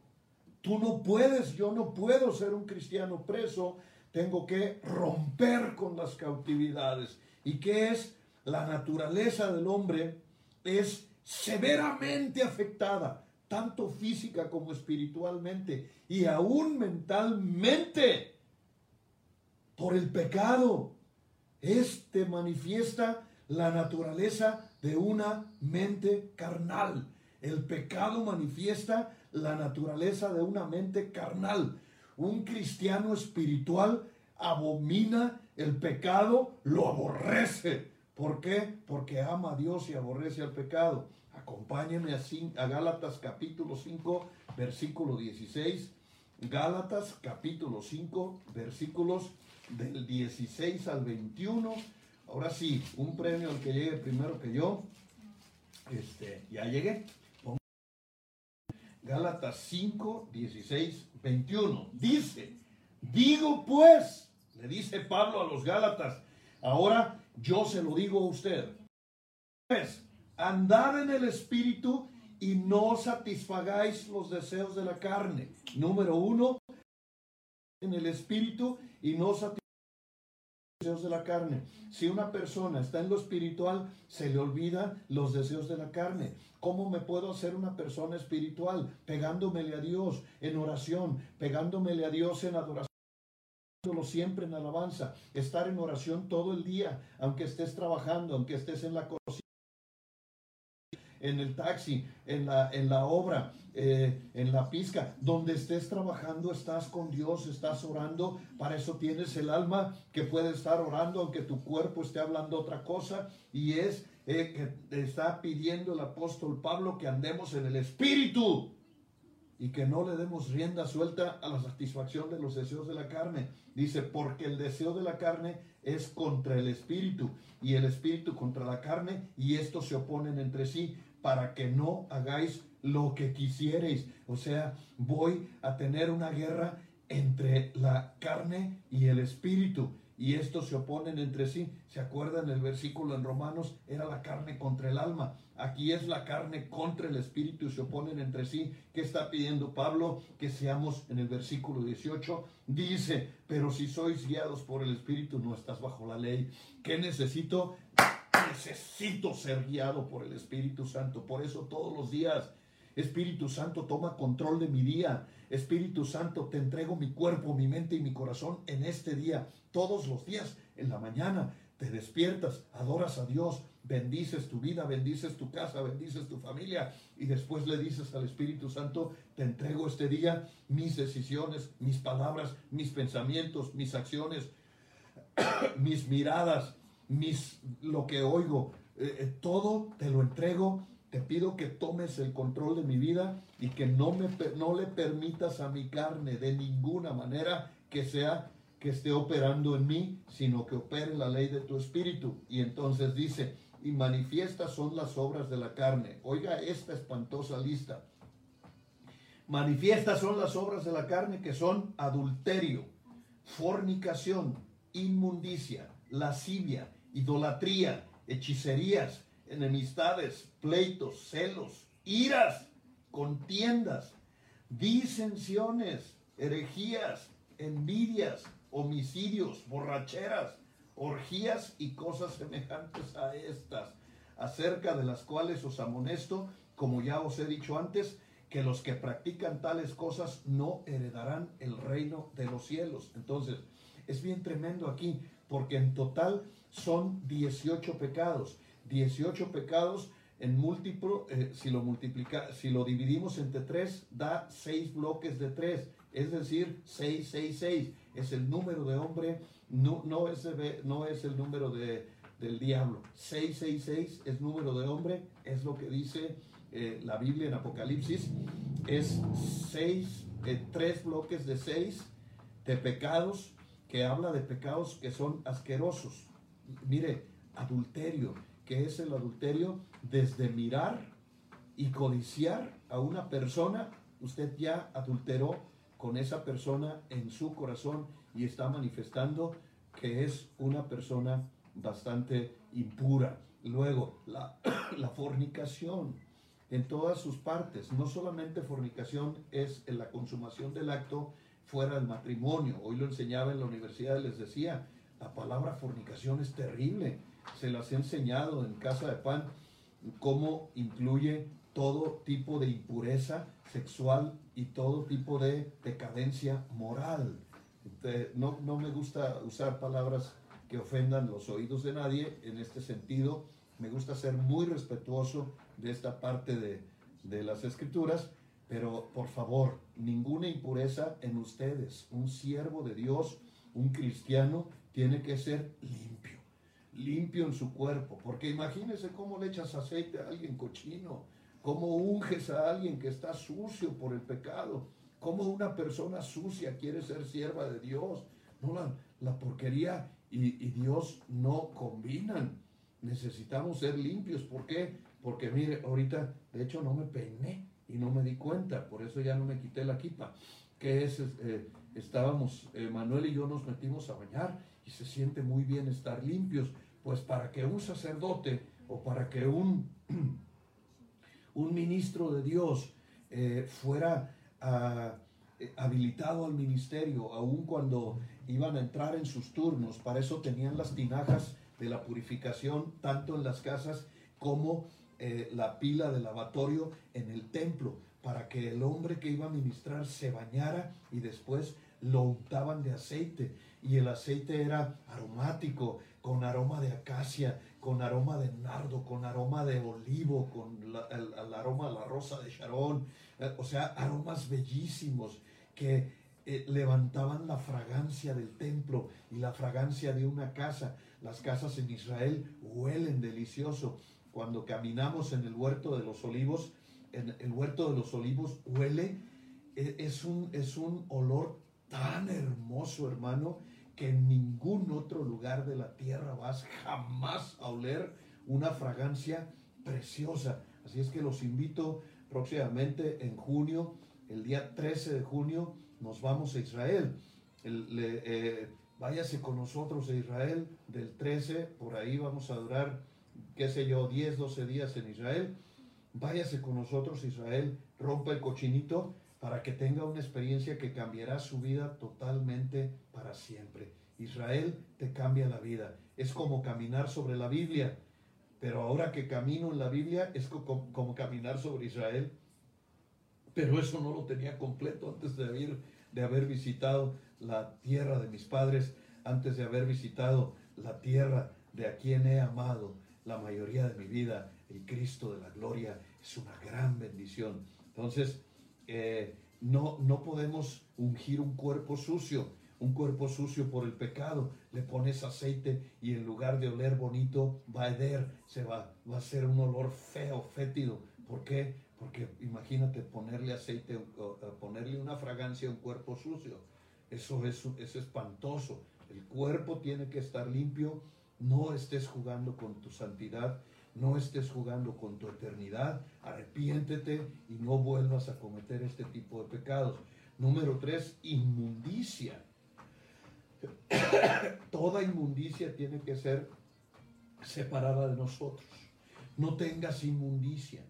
Tú no puedes, yo no puedo ser un cristiano preso tengo que romper con las cautividades. ¿Y qué es? La naturaleza del hombre es severamente afectada, tanto física como espiritualmente, y aún mentalmente, por el pecado. Este manifiesta la naturaleza de una mente carnal. El pecado manifiesta la naturaleza de una mente carnal. Un cristiano espiritual abomina el pecado, lo aborrece. ¿Por qué? Porque ama a Dios y aborrece al pecado. Acompáñenme a, Gálatas capítulo 5, versículo 16. Gálatas capítulo 5, versículos del 16 al 21. Ahora sí, un premio al que llegue primero que yo. Este, ya llegué. Gálatas 5, 16, 21. Dice, digo pues, le dice Pablo a los Gálatas, ahora yo se lo digo a usted. Pues, andad en el Espíritu y no satisfagáis los deseos de la carne. Número uno, en el Espíritu y no satisfagáis deseos de la carne. Si una persona está en lo espiritual, se le olvida los deseos de la carne. ¿Cómo me puedo hacer una persona espiritual? Pegándomele a Dios en oración, pegándomele a Dios en adoración siempre en alabanza, estar en oración todo el día, aunque estés trabajando, aunque estés en la cocina en el taxi, en la, en la obra, eh, en la pizca, donde estés trabajando, estás con Dios, estás orando, para eso tienes el alma que puede estar orando, aunque tu cuerpo esté hablando otra cosa, y es eh, que está pidiendo el apóstol Pablo que andemos en el Espíritu y que no le demos rienda suelta a la satisfacción de los deseos de la carne. Dice, porque el deseo de la carne es contra el espíritu y el espíritu contra la carne y estos se oponen entre sí para que no hagáis lo que quisierais. O sea, voy a tener una guerra entre la carne y el espíritu y estos se oponen entre sí. ¿Se acuerdan el versículo en Romanos? Era la carne contra el alma. Aquí es la carne contra el espíritu y se oponen entre sí. ¿Qué está pidiendo Pablo? Que seamos en el versículo 18. Dice, pero si sois guiados por el espíritu no estás bajo la ley. ¿Qué necesito? Necesito ser guiado por el Espíritu Santo. Por eso todos los días Espíritu Santo, toma control de mi día. Espíritu Santo, te entrego mi cuerpo, mi mente y mi corazón en este día. Todos los días, en la mañana, te despiertas, adoras a Dios, bendices tu vida, bendices tu casa, bendices tu familia y después le dices al Espíritu Santo, te entrego este día mis decisiones, mis palabras, mis pensamientos, mis acciones, [coughs] mis miradas, mis lo que oigo, eh, eh, todo te lo entrego te pido que tomes el control de mi vida y que no, me, no le permitas a mi carne de ninguna manera que sea que esté operando en mí, sino que opere la ley de tu espíritu. Y entonces dice, y manifiestas son las obras de la carne. Oiga esta espantosa lista. Manifiestas son las obras de la carne que son adulterio, fornicación, inmundicia, lascivia, idolatría, hechicerías, enemistades, pleitos, celos, iras, contiendas, disensiones, herejías, envidias, homicidios, borracheras, orgías y cosas semejantes a estas, acerca de las cuales os amonesto, como ya os he dicho antes, que los que practican tales cosas no heredarán el reino de los cielos. Entonces, es bien tremendo aquí, porque en total son 18 pecados. 18 pecados en múltiplo, eh, si, lo multiplica, si lo dividimos entre 3, da 6 bloques de 3, es decir, 6, 6, 6. Es el número de hombre, no, no, es, no es el número de, del diablo. 6, 6, 6 es número de hombre, es lo que dice eh, la Biblia en Apocalipsis. Es 6, 3 eh, bloques de 6 de pecados, que habla de pecados que son asquerosos. Mire, adulterio que es el adulterio, desde mirar y codiciar a una persona, usted ya adulteró con esa persona en su corazón y está manifestando que es una persona bastante impura. Luego, la, [coughs] fornicación en todas sus partes. No solamente fornicación es la consumación del acto fuera del matrimonio. Hoy lo enseñaba en la universidad, les decía, la palabra fornicación es terrible se las he enseñado en Casa de Pan cómo incluye todo tipo de impureza sexual y todo tipo de decadencia moral. No, no me gusta usar palabras que ofendan los oídos de nadie en este sentido. Me gusta ser muy respetuoso de esta parte de, de las escrituras, pero por favor, ninguna impureza en ustedes. Un siervo de Dios, un cristiano, tiene que ser limpio limpio en su cuerpo. Porque imagínese cómo le echas aceite a alguien cochino, cómo unges a alguien que está sucio por el pecado, cómo una persona sucia quiere ser sierva de Dios. No, la, porquería y, y, Dios no combinan. Necesitamos ser limpios. ¿Por qué? Porque mire, ahorita, de hecho, no me peiné y no me di cuenta, por eso ya no me quité la quipa. Que es, eh, estábamos, eh, Manuel y yo nos metimos a bañar y se siente muy bien estar limpios pues para que un sacerdote o para que un, [clears throat] un ministro de Dios eh, fuera ah, eh, habilitado al ministerio, aun cuando iban a entrar en sus turnos, para eso tenían las tinajas de la purificación, tanto en las casas como eh, la pila de lavatorio en el templo, para que el hombre que iba a ministrar se bañara y después lo untaban de aceite. Y el aceite era aromático, con aroma de acacia, con aroma de nardo, con aroma de olivo, con el, aroma de la rosa de Sharon, eh, o sea, aromas bellísimos que eh, levantaban la fragancia del templo y la fragancia de una casa. Las casas en Israel huelen delicioso. Cuando caminamos en el huerto de los olivos, en el huerto de los olivos huele, e- es un, es un olor tan hermoso, hermano, que en ningún otro lugar de la tierra vas jamás a oler una fragancia preciosa. Así es que los invito próximamente en junio, el día 13 de junio, nos vamos a Israel. Eh, váyase con nosotros a Israel del 13, por ahí vamos a durar, qué sé yo, 10, 12 días en Israel. Váyase con nosotros Israel, rompa el cochinito para que tenga una experiencia que cambiará su vida totalmente para siempre. Israel te cambia la vida. Es como caminar sobre la Biblia. Pero ahora que camino en la Biblia es co- como, como caminar sobre Israel. Pero eso no lo tenía completo antes de haber, de haber visitado la tierra de mis padres, antes de haber visitado la tierra de a quien he amado la mayoría de mi vida, el Cristo de la gloria. Es una gran bendición. Entonces, eh, no, no podemos ungir un cuerpo sucio, un cuerpo sucio por el pecado. Le pones aceite y en lugar de oler bonito, va a heder, se va, va a ser un olor feo, fétido. ¿Por qué? Porque imagínate ponerle aceite, o- o ponerle una fragancia a un cuerpo sucio. Eso es, es espantoso. El cuerpo tiene que estar limpio. No estés jugando con tu santidad. No estés jugando con tu eternidad. Arrepiéntete y no vuelvas a cometer este tipo de pecados. Número tres, inmundicia. [coughs] Toda inmundicia tiene que ser separada de nosotros. No tengas inmundicia.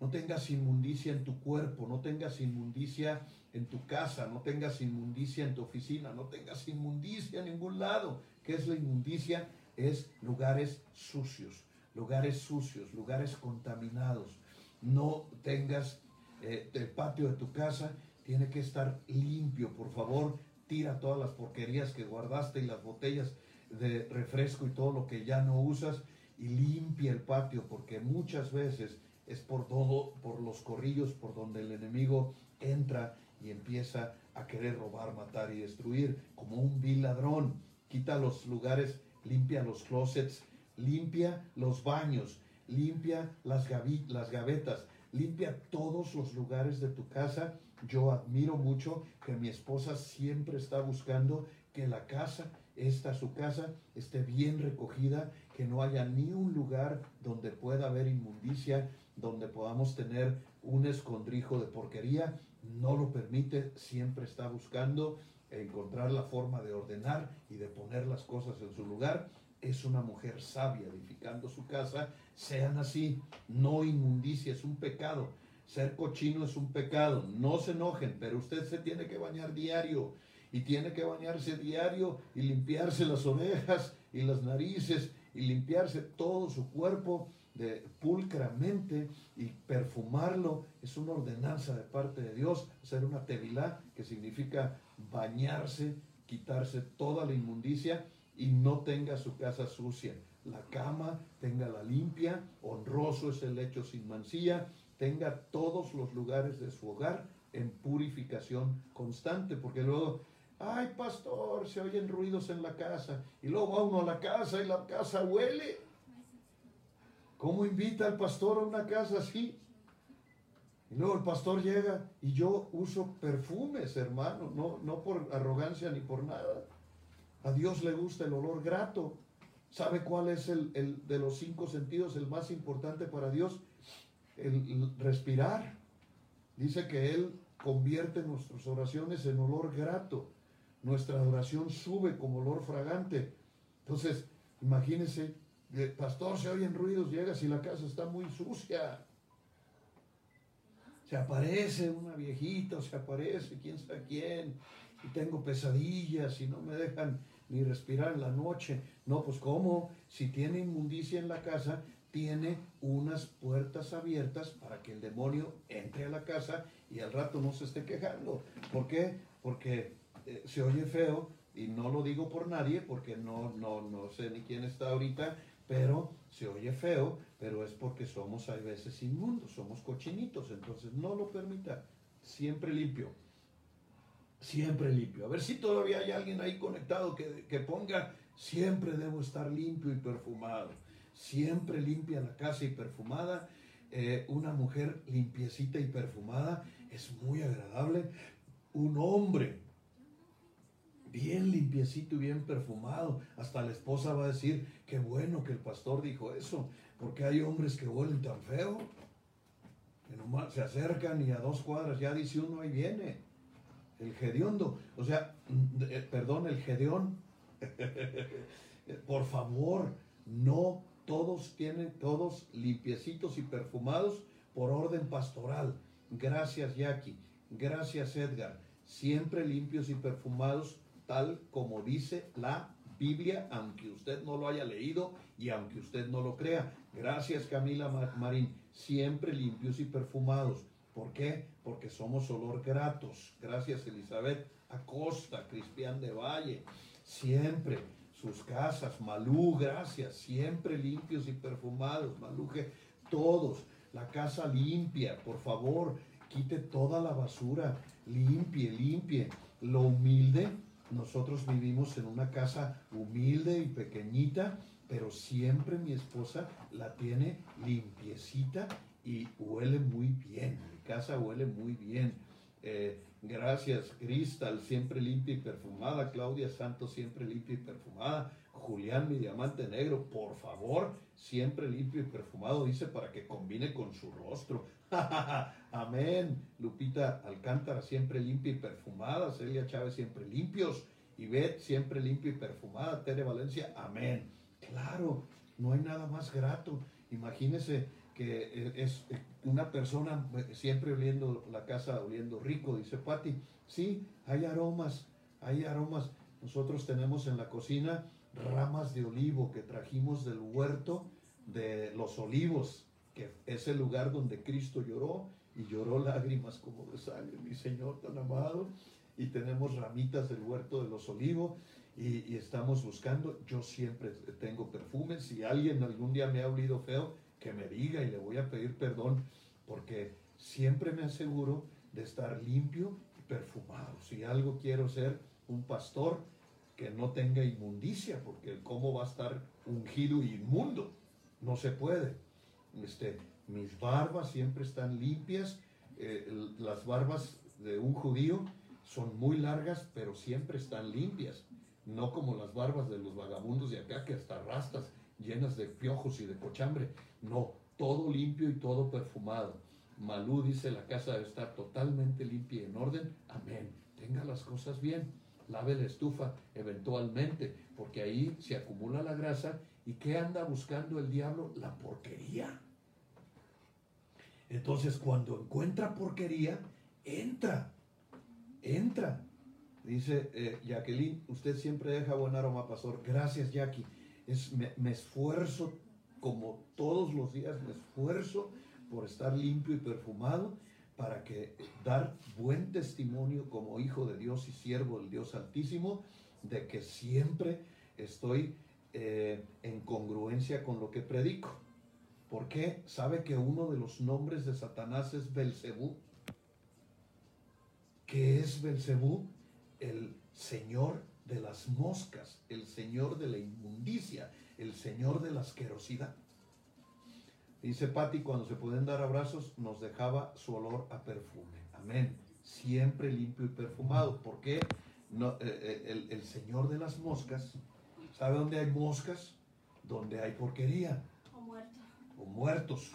No tengas inmundicia en tu cuerpo, no tengas inmundicia en tu casa, no tengas inmundicia en tu oficina, no tengas inmundicia en ningún lado. ¿Qué es la inmundicia? Es lugares sucios, lugares sucios, lugares contaminados. No tengas eh, el patio de tu casa, tiene que estar limpio, por favor. Tira todas las porquerías que guardaste y las botellas de refresco y todo lo que ya no usas y limpia el patio, porque muchas veces es por todo, por los corrillos por donde el enemigo entra y empieza a querer robar, matar y destruir, como un vil ladrón. Quita los lugares, limpia los closets, limpia los baños, limpia las, las gavetas, limpia todos los lugares de tu casa. Yo admiro mucho que mi esposa siempre está buscando que la casa, esta su casa, esté bien recogida, que no haya ni un lugar donde pueda haber inmundicia, donde podamos tener un escondrijo de porquería. No lo permite, siempre está buscando encontrar la forma de ordenar y de poner las cosas en su lugar. Es una mujer sabia edificando su casa. Sean así, no inmundicia, es un pecado. Ser cochino es un pecado. No se enojen, pero usted se tiene que bañar diario y tiene que bañarse diario y limpiarse las orejas y las narices y limpiarse todo su cuerpo de pulcramente y perfumarlo es una ordenanza de parte de Dios, hacer una tevilá que significa bañarse, quitarse toda la inmundicia y no tenga su casa sucia. La cama, tenga la limpia, honroso es el lecho sin mancilla, tenga todos los lugares de su hogar en purificación constante, porque luego, ay pastor, se oyen ruidos en la casa, y luego va uno a la casa y la casa huele. ¿Cómo invita al pastor a una casa así? Y luego el pastor llega y yo uso perfumes, hermano, no, no por arrogancia ni por nada. A Dios le gusta el olor grato. ¿Sabe cuál es el, el de los cinco sentidos el más importante para Dios? El, respirar. Dice que Él convierte nuestras oraciones en olor grato. Nuestra oración sube como olor fragante. Entonces, imagínense, el pastor se oyen ruidos, llegas y la casa está muy sucia. Se aparece una viejita, se aparece quién sabe quién, y tengo pesadillas y no me dejan ni respirar en la noche. No, pues cómo, si tiene inmundicia en la casa, tiene unas puertas abiertas para que el demonio entre a la casa y al rato no se esté quejando. ¿Por qué? Porque eh, se oye feo y no lo digo por nadie porque no, no, no sé ni quién está ahorita, pero se oye feo, pero es porque somos a veces inmundos, somos cochinitos, entonces no lo permita, siempre limpio, siempre limpio. A ver si todavía hay alguien ahí conectado que, que ponga, siempre debo estar limpio y perfumado, siempre limpia la casa y perfumada. Eh, una mujer limpiecita y perfumada es muy agradable. Un hombre bien limpiecito y bien perfumado. Hasta la esposa va a decir, qué bueno que el pastor dijo eso, porque hay hombres que huelen tan feo, que nomás se acercan y a dos cuadras ya dice uno, ahí viene. El gediondo, o sea, mm, eh, perdón, el gedeón. [laughs] Por favor, no todos tienen, todos limpiecitos y perfumados por orden pastoral. Gracias, Jackie. Gracias, Edgar. Siempre limpios y perfumados tal como dice la Biblia, aunque usted no lo haya leído y aunque usted no lo crea. Gracias Camila Marín, siempre limpios y perfumados. ¿Por qué? Porque somos olor gratos. Gracias Elizabeth Acosta, Cristian de Valle, siempre sus casas, Malú, gracias, siempre limpios y perfumados. Maluje, todos, la casa limpia, por favor, quite toda la basura, limpie, limpie. Lo humilde nosotros vivimos en una casa humilde y pequeñita, pero siempre mi esposa la tiene limpiecita y huele muy bien. Mi casa huele muy bien. Eh, gracias, Cristal, siempre limpia y perfumada. Claudia Santos, siempre limpia y perfumada. Julián, mi diamante negro, por favor, siempre limpio y perfumado, dice, para que combine con su rostro. [laughs] Amén. Lupita Alcántara, siempre limpia y perfumada. Celia Chávez, siempre limpios. Beth, siempre limpia y perfumada. Tere Valencia, amén. Claro, no hay nada más grato. Imagínese que es una persona siempre oliendo la casa, oliendo rico, dice Patti. Sí, hay aromas, hay aromas. Nosotros tenemos en la cocina ramas de olivo que trajimos del huerto de los olivos, que es el lugar donde Cristo lloró y lloró lágrimas como de sangre, mi Señor tan amado. Y tenemos ramitas del huerto de los olivos y, y, estamos buscando. Yo siempre tengo perfumes. Si alguien algún día me ha olido feo, que me diga y le voy a pedir perdón, porque siempre me aseguro de estar limpio y perfumado. Si algo quiero ser un pastor que no tenga inmundicia, porque cómo va a estar ungido y inmundo, no se puede. Este, mis barbas siempre están limpias, eh, las barbas de un judío son muy largas, pero siempre están limpias, no como las barbas de los vagabundos de acá que hasta rastas llenas de piojos y de cochambre. No, todo limpio y todo perfumado. Malú dice la casa debe estar totalmente limpia y en orden. Amén. Tenga las cosas bien. Lave la estufa eventualmente, porque ahí se acumula la grasa. ¿Y qué anda buscando el diablo? La porquería. Entonces cuando encuentra porquería, entra. Entra. Dice eh, Jacqueline, usted siempre deja buen aroma, pastor. Gracias, Jackie. Me, esfuerzo como todos los días me esfuerzo por estar limpio y perfumado para que dar buen testimonio como hijo de Dios y siervo del Dios Altísimo, de que siempre estoy eh, en congruencia con lo que predico. ¿Por qué? ¿Sabe que uno de los nombres de Satanás es Belcebú? ¿Qué es Belcebú? El señor de las moscas, el señor de la inmundicia, el Señor de la asquerosidad. Dice Patti, cuando se pueden dar abrazos, nos dejaba su olor a perfume. Amén. Siempre limpio y perfumado. porque no, eh, eh, el, el, Señor de las moscas, ¿sabe dónde hay moscas? Donde hay porquería. O muertos. O muertos.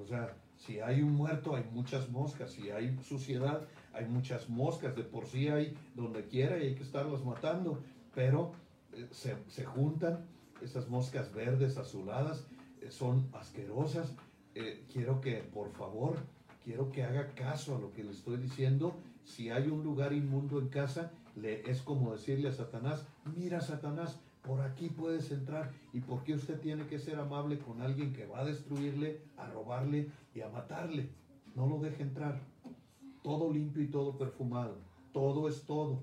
O sea, si hay un muerto, hay muchas moscas. Si hay suciedad, hay muchas moscas. De por sí hay donde quiera y hay que estarlas matando. Pero eh, se, se juntan esas moscas verdes, azuladas, eh, son asquerosas. Eh, quiero que, por favor, quiero que haga caso a lo que le estoy diciendo. Si hay un lugar inmundo en casa, le, es como decirle a Satanás, mira Satanás, por aquí puedes entrar. ¿Y por qué usted tiene que ser amable con alguien que va a destruirle, a robarle y a matarle? No lo deje entrar. Todo limpio y todo perfumado. Todo es todo.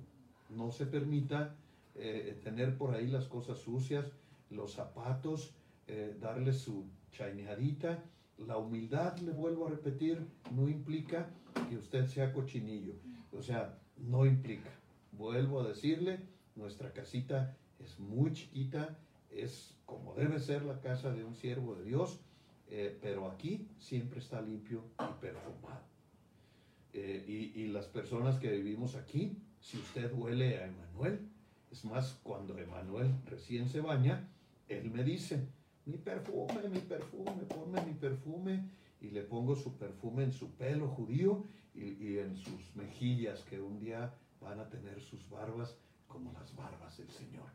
No se permita eh, tener por ahí las cosas sucias, los zapatos, eh, darle su chaineadita. La humildad, le vuelvo a repetir, no implica que usted sea cochinillo. O sea, no implica. Vuelvo a decirle, nuestra casita es muy chiquita, es como debe ser la casa de un siervo de Dios, eh, pero aquí siempre está limpio y perfumado. Eh, y, las personas que vivimos aquí, si usted huele a Emanuel, es más, cuando Emanuel recién se baña, él me dice, mi perfume, mi perfume, ponme mi perfume, y le pongo su perfume en su pelo judío y, y en sus mejillas, que un día van a tener sus barbas como las barbas del Señor.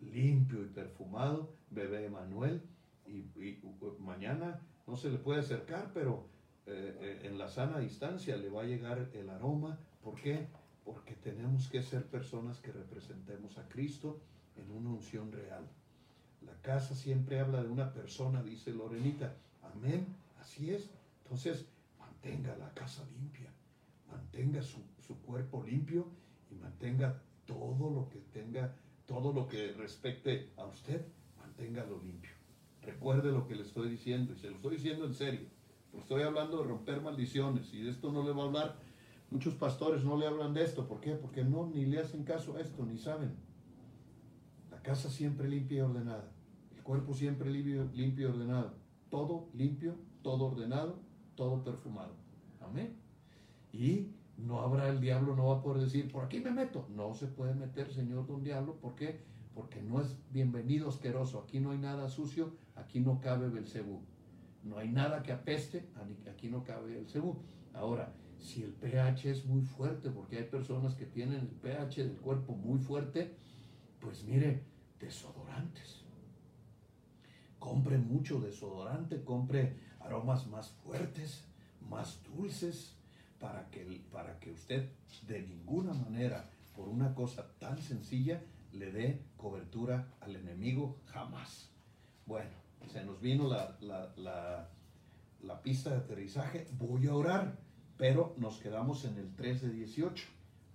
Limpio y perfumado, bebé Emanuel, y, mañana no se le puede acercar, pero eh, en la sana distancia le va a llegar el aroma. ¿Por qué? Porque tenemos que ser personas que representemos a Cristo en una unción real. La casa siempre habla de una persona, dice Lorenita. Amén, así es. Entonces, mantenga la casa limpia, mantenga su, su cuerpo limpio y mantenga todo lo que tenga, todo lo que respecte a usted, manténgalo limpio. Recuerde lo que le estoy diciendo y se lo estoy diciendo en serio. Estoy hablando de romper maldiciones y de esto no le va a hablar. Muchos pastores no le hablan de esto. ¿Por qué? Porque no, ni le hacen caso a esto, ni saben. La casa siempre limpia y ordenada. El cuerpo siempre limpio, limpio y ordenado. Todo limpio, todo ordenado, todo perfumado. Amén. Y no habrá el diablo, no va a poder decir, por aquí me meto. No se puede meter, Señor, don diablo. ¿Por qué? Porque no es bienvenido asqueroso. Aquí no hay nada sucio, aquí no cabe Belcebú. No hay nada que apeste, aquí no cabe el cebú. Ahora, si el pH es muy fuerte, porque hay personas que tienen el pH del cuerpo muy fuerte, pues mire, desodorantes. Compre mucho desodorante, compre aromas más fuertes, más dulces, para que, para que usted de ninguna manera, por una cosa tan sencilla, le dé cobertura al enemigo jamás. Bueno, se nos vino la, la, la, pista de aterrizaje, voy a orar, pero nos quedamos en el 3 de 18.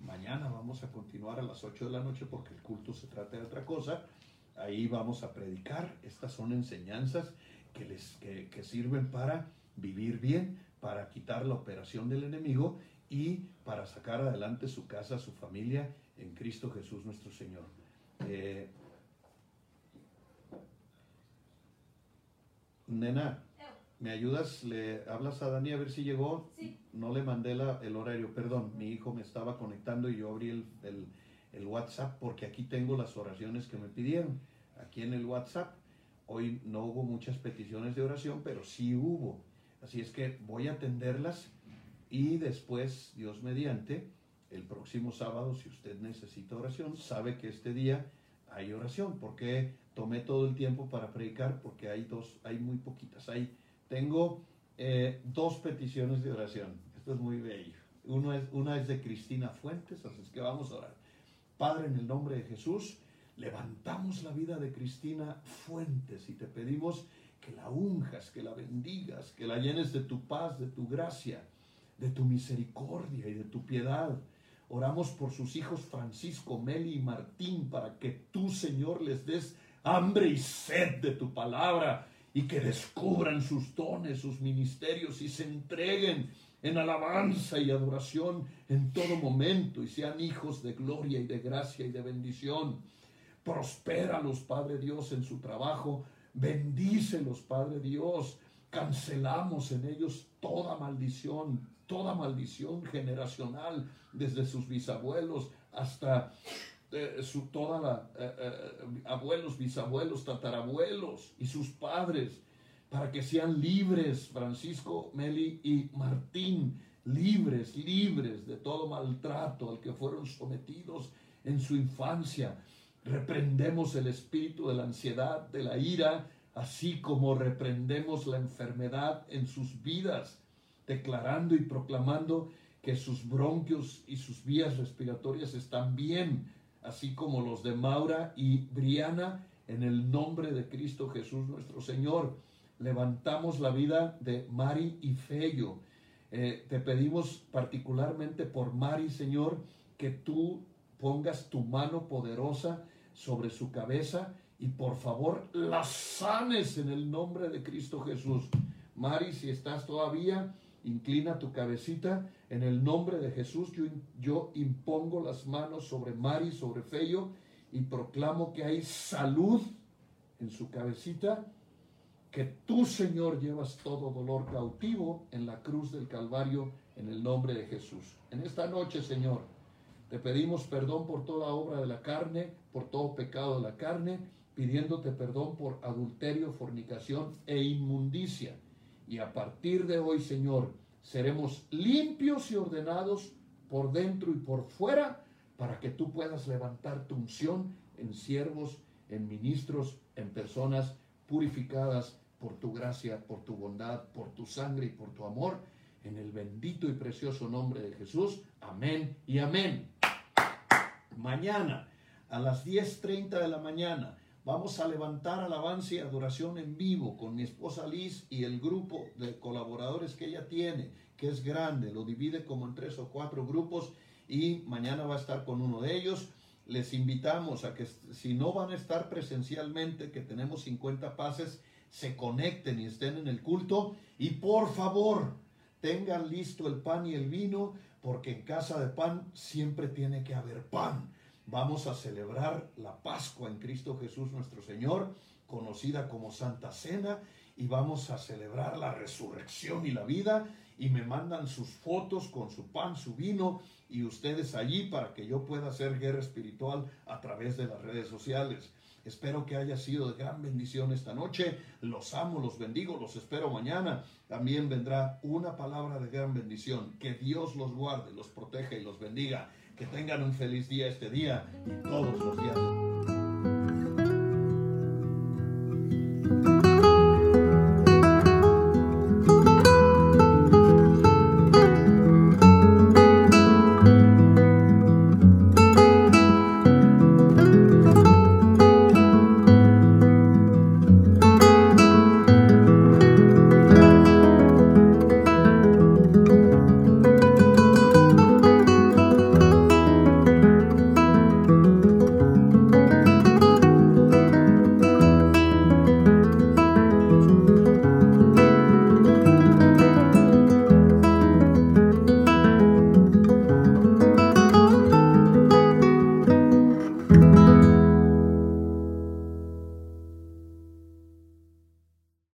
Mañana vamos a continuar a las 8 de la noche porque el culto se trata de otra cosa. Ahí vamos a predicar. Estas son enseñanzas que, les, que, que sirven para vivir bien, para quitar la operación del enemigo y para sacar adelante su casa, su familia en Cristo Jesús nuestro Señor. Eh, Nena, ¿me ayudas? ¿Le hablas a Dani a ver si llegó? Sí. No le mandé la, el horario, perdón. Mi hijo me estaba conectando y yo abrí el, el, el, WhatsApp porque aquí tengo las oraciones que me pidieron. Aquí en el WhatsApp. Hoy no hubo muchas peticiones de oración, pero sí hubo. Así es que voy a atenderlas y después, Dios mediante, el próximo sábado, si usted necesita oración, sabe que este día hay oración. porque tomé todo el tiempo para predicar? Porque hay dos, hay muy poquitas. Hay, tengo eh, dos peticiones de oración. Esto es muy bello. Uno es, una es de Cristina Fuentes, así es que vamos a orar. Padre, en el nombre de Jesús, levantamos la vida de Cristina Fuentes y te pedimos que la unjas, que la bendigas, que la llenes de tu paz, de tu gracia, de tu misericordia y de tu piedad. Oramos por sus hijos Francisco, Meli y Martín para que tú, Señor, les des hambre y sed de tu palabra y que descubran sus dones, sus ministerios y se entreguen en alabanza y adoración en todo momento y sean hijos de gloria y de gracia y de bendición. Prospéralos, Padre Dios, en su trabajo. Bendícelos, Padre Dios. Cancelamos en ellos toda maldición, toda maldición generacional, desde sus bisabuelos hasta eh, su, toda la, eh, eh, abuelos, bisabuelos, tatarabuelos y sus padres, para que sean libres, Francisco, Meli y Martín, libres, libres de todo maltrato al que fueron sometidos en su infancia. Reprendemos el espíritu de la ansiedad, de la ira, así como reprendemos la enfermedad en sus vidas, declarando y proclamando que sus bronquios y sus vías respiratorias están bien, así como los de Maura y Briana, en el nombre de Cristo Jesús nuestro Señor. Levantamos la vida de Mari y Fello. Eh, te pedimos particularmente por Mari, Señor, que tú pongas tu mano poderosa sobre su cabeza y por favor la sanes en el nombre de Cristo Jesús. Mari, si estás todavía, inclina tu cabecita. En el nombre de Jesús yo, impongo las manos sobre Mari, sobre Fello y proclamo que hay salud en su cabecita, que tú, Señor, llevas todo dolor cautivo en la cruz del Calvario en el nombre de Jesús. En esta noche, Señor, te pedimos perdón por toda obra de la carne, por todo pecado de la carne, pidiéndote perdón por adulterio, fornicación e inmundicia. Y a partir de hoy, Señor, seremos limpios y ordenados por dentro y por fuera para que tú puedas levantar tu unción en siervos, en ministros, en personas purificadas por tu gracia, por tu bondad, por tu sangre y por tu amor. En el bendito y precioso nombre de Jesús. Amén y amén. Mañana a las 10.30 de la mañana vamos a levantar alabanza y adoración en vivo con mi esposa Liz y el grupo de colaboradores que ella tiene, que es grande, lo divide como en tres o cuatro grupos y mañana va a estar con uno de ellos. Les invitamos a que si no van a estar presencialmente, que tenemos 50 pases, se conecten y estén en el culto y por favor tengan listo el pan y el vino porque en casa de pan siempre tiene que haber pan. Vamos a celebrar la Pascua en Cristo Jesús nuestro Señor, conocida como Santa Cena, y vamos a celebrar la resurrección y la vida. Y me mandan sus fotos con su pan, su vino, y ustedes allí para que yo pueda hacer guerra espiritual a través de las redes sociales. Espero que haya sido de gran bendición esta noche. Los amo, los bendigo, los espero mañana. También vendrá una palabra de gran bendición. Que Dios los guarde, los proteja y los bendiga. Que tengan un feliz día este día y todos los días.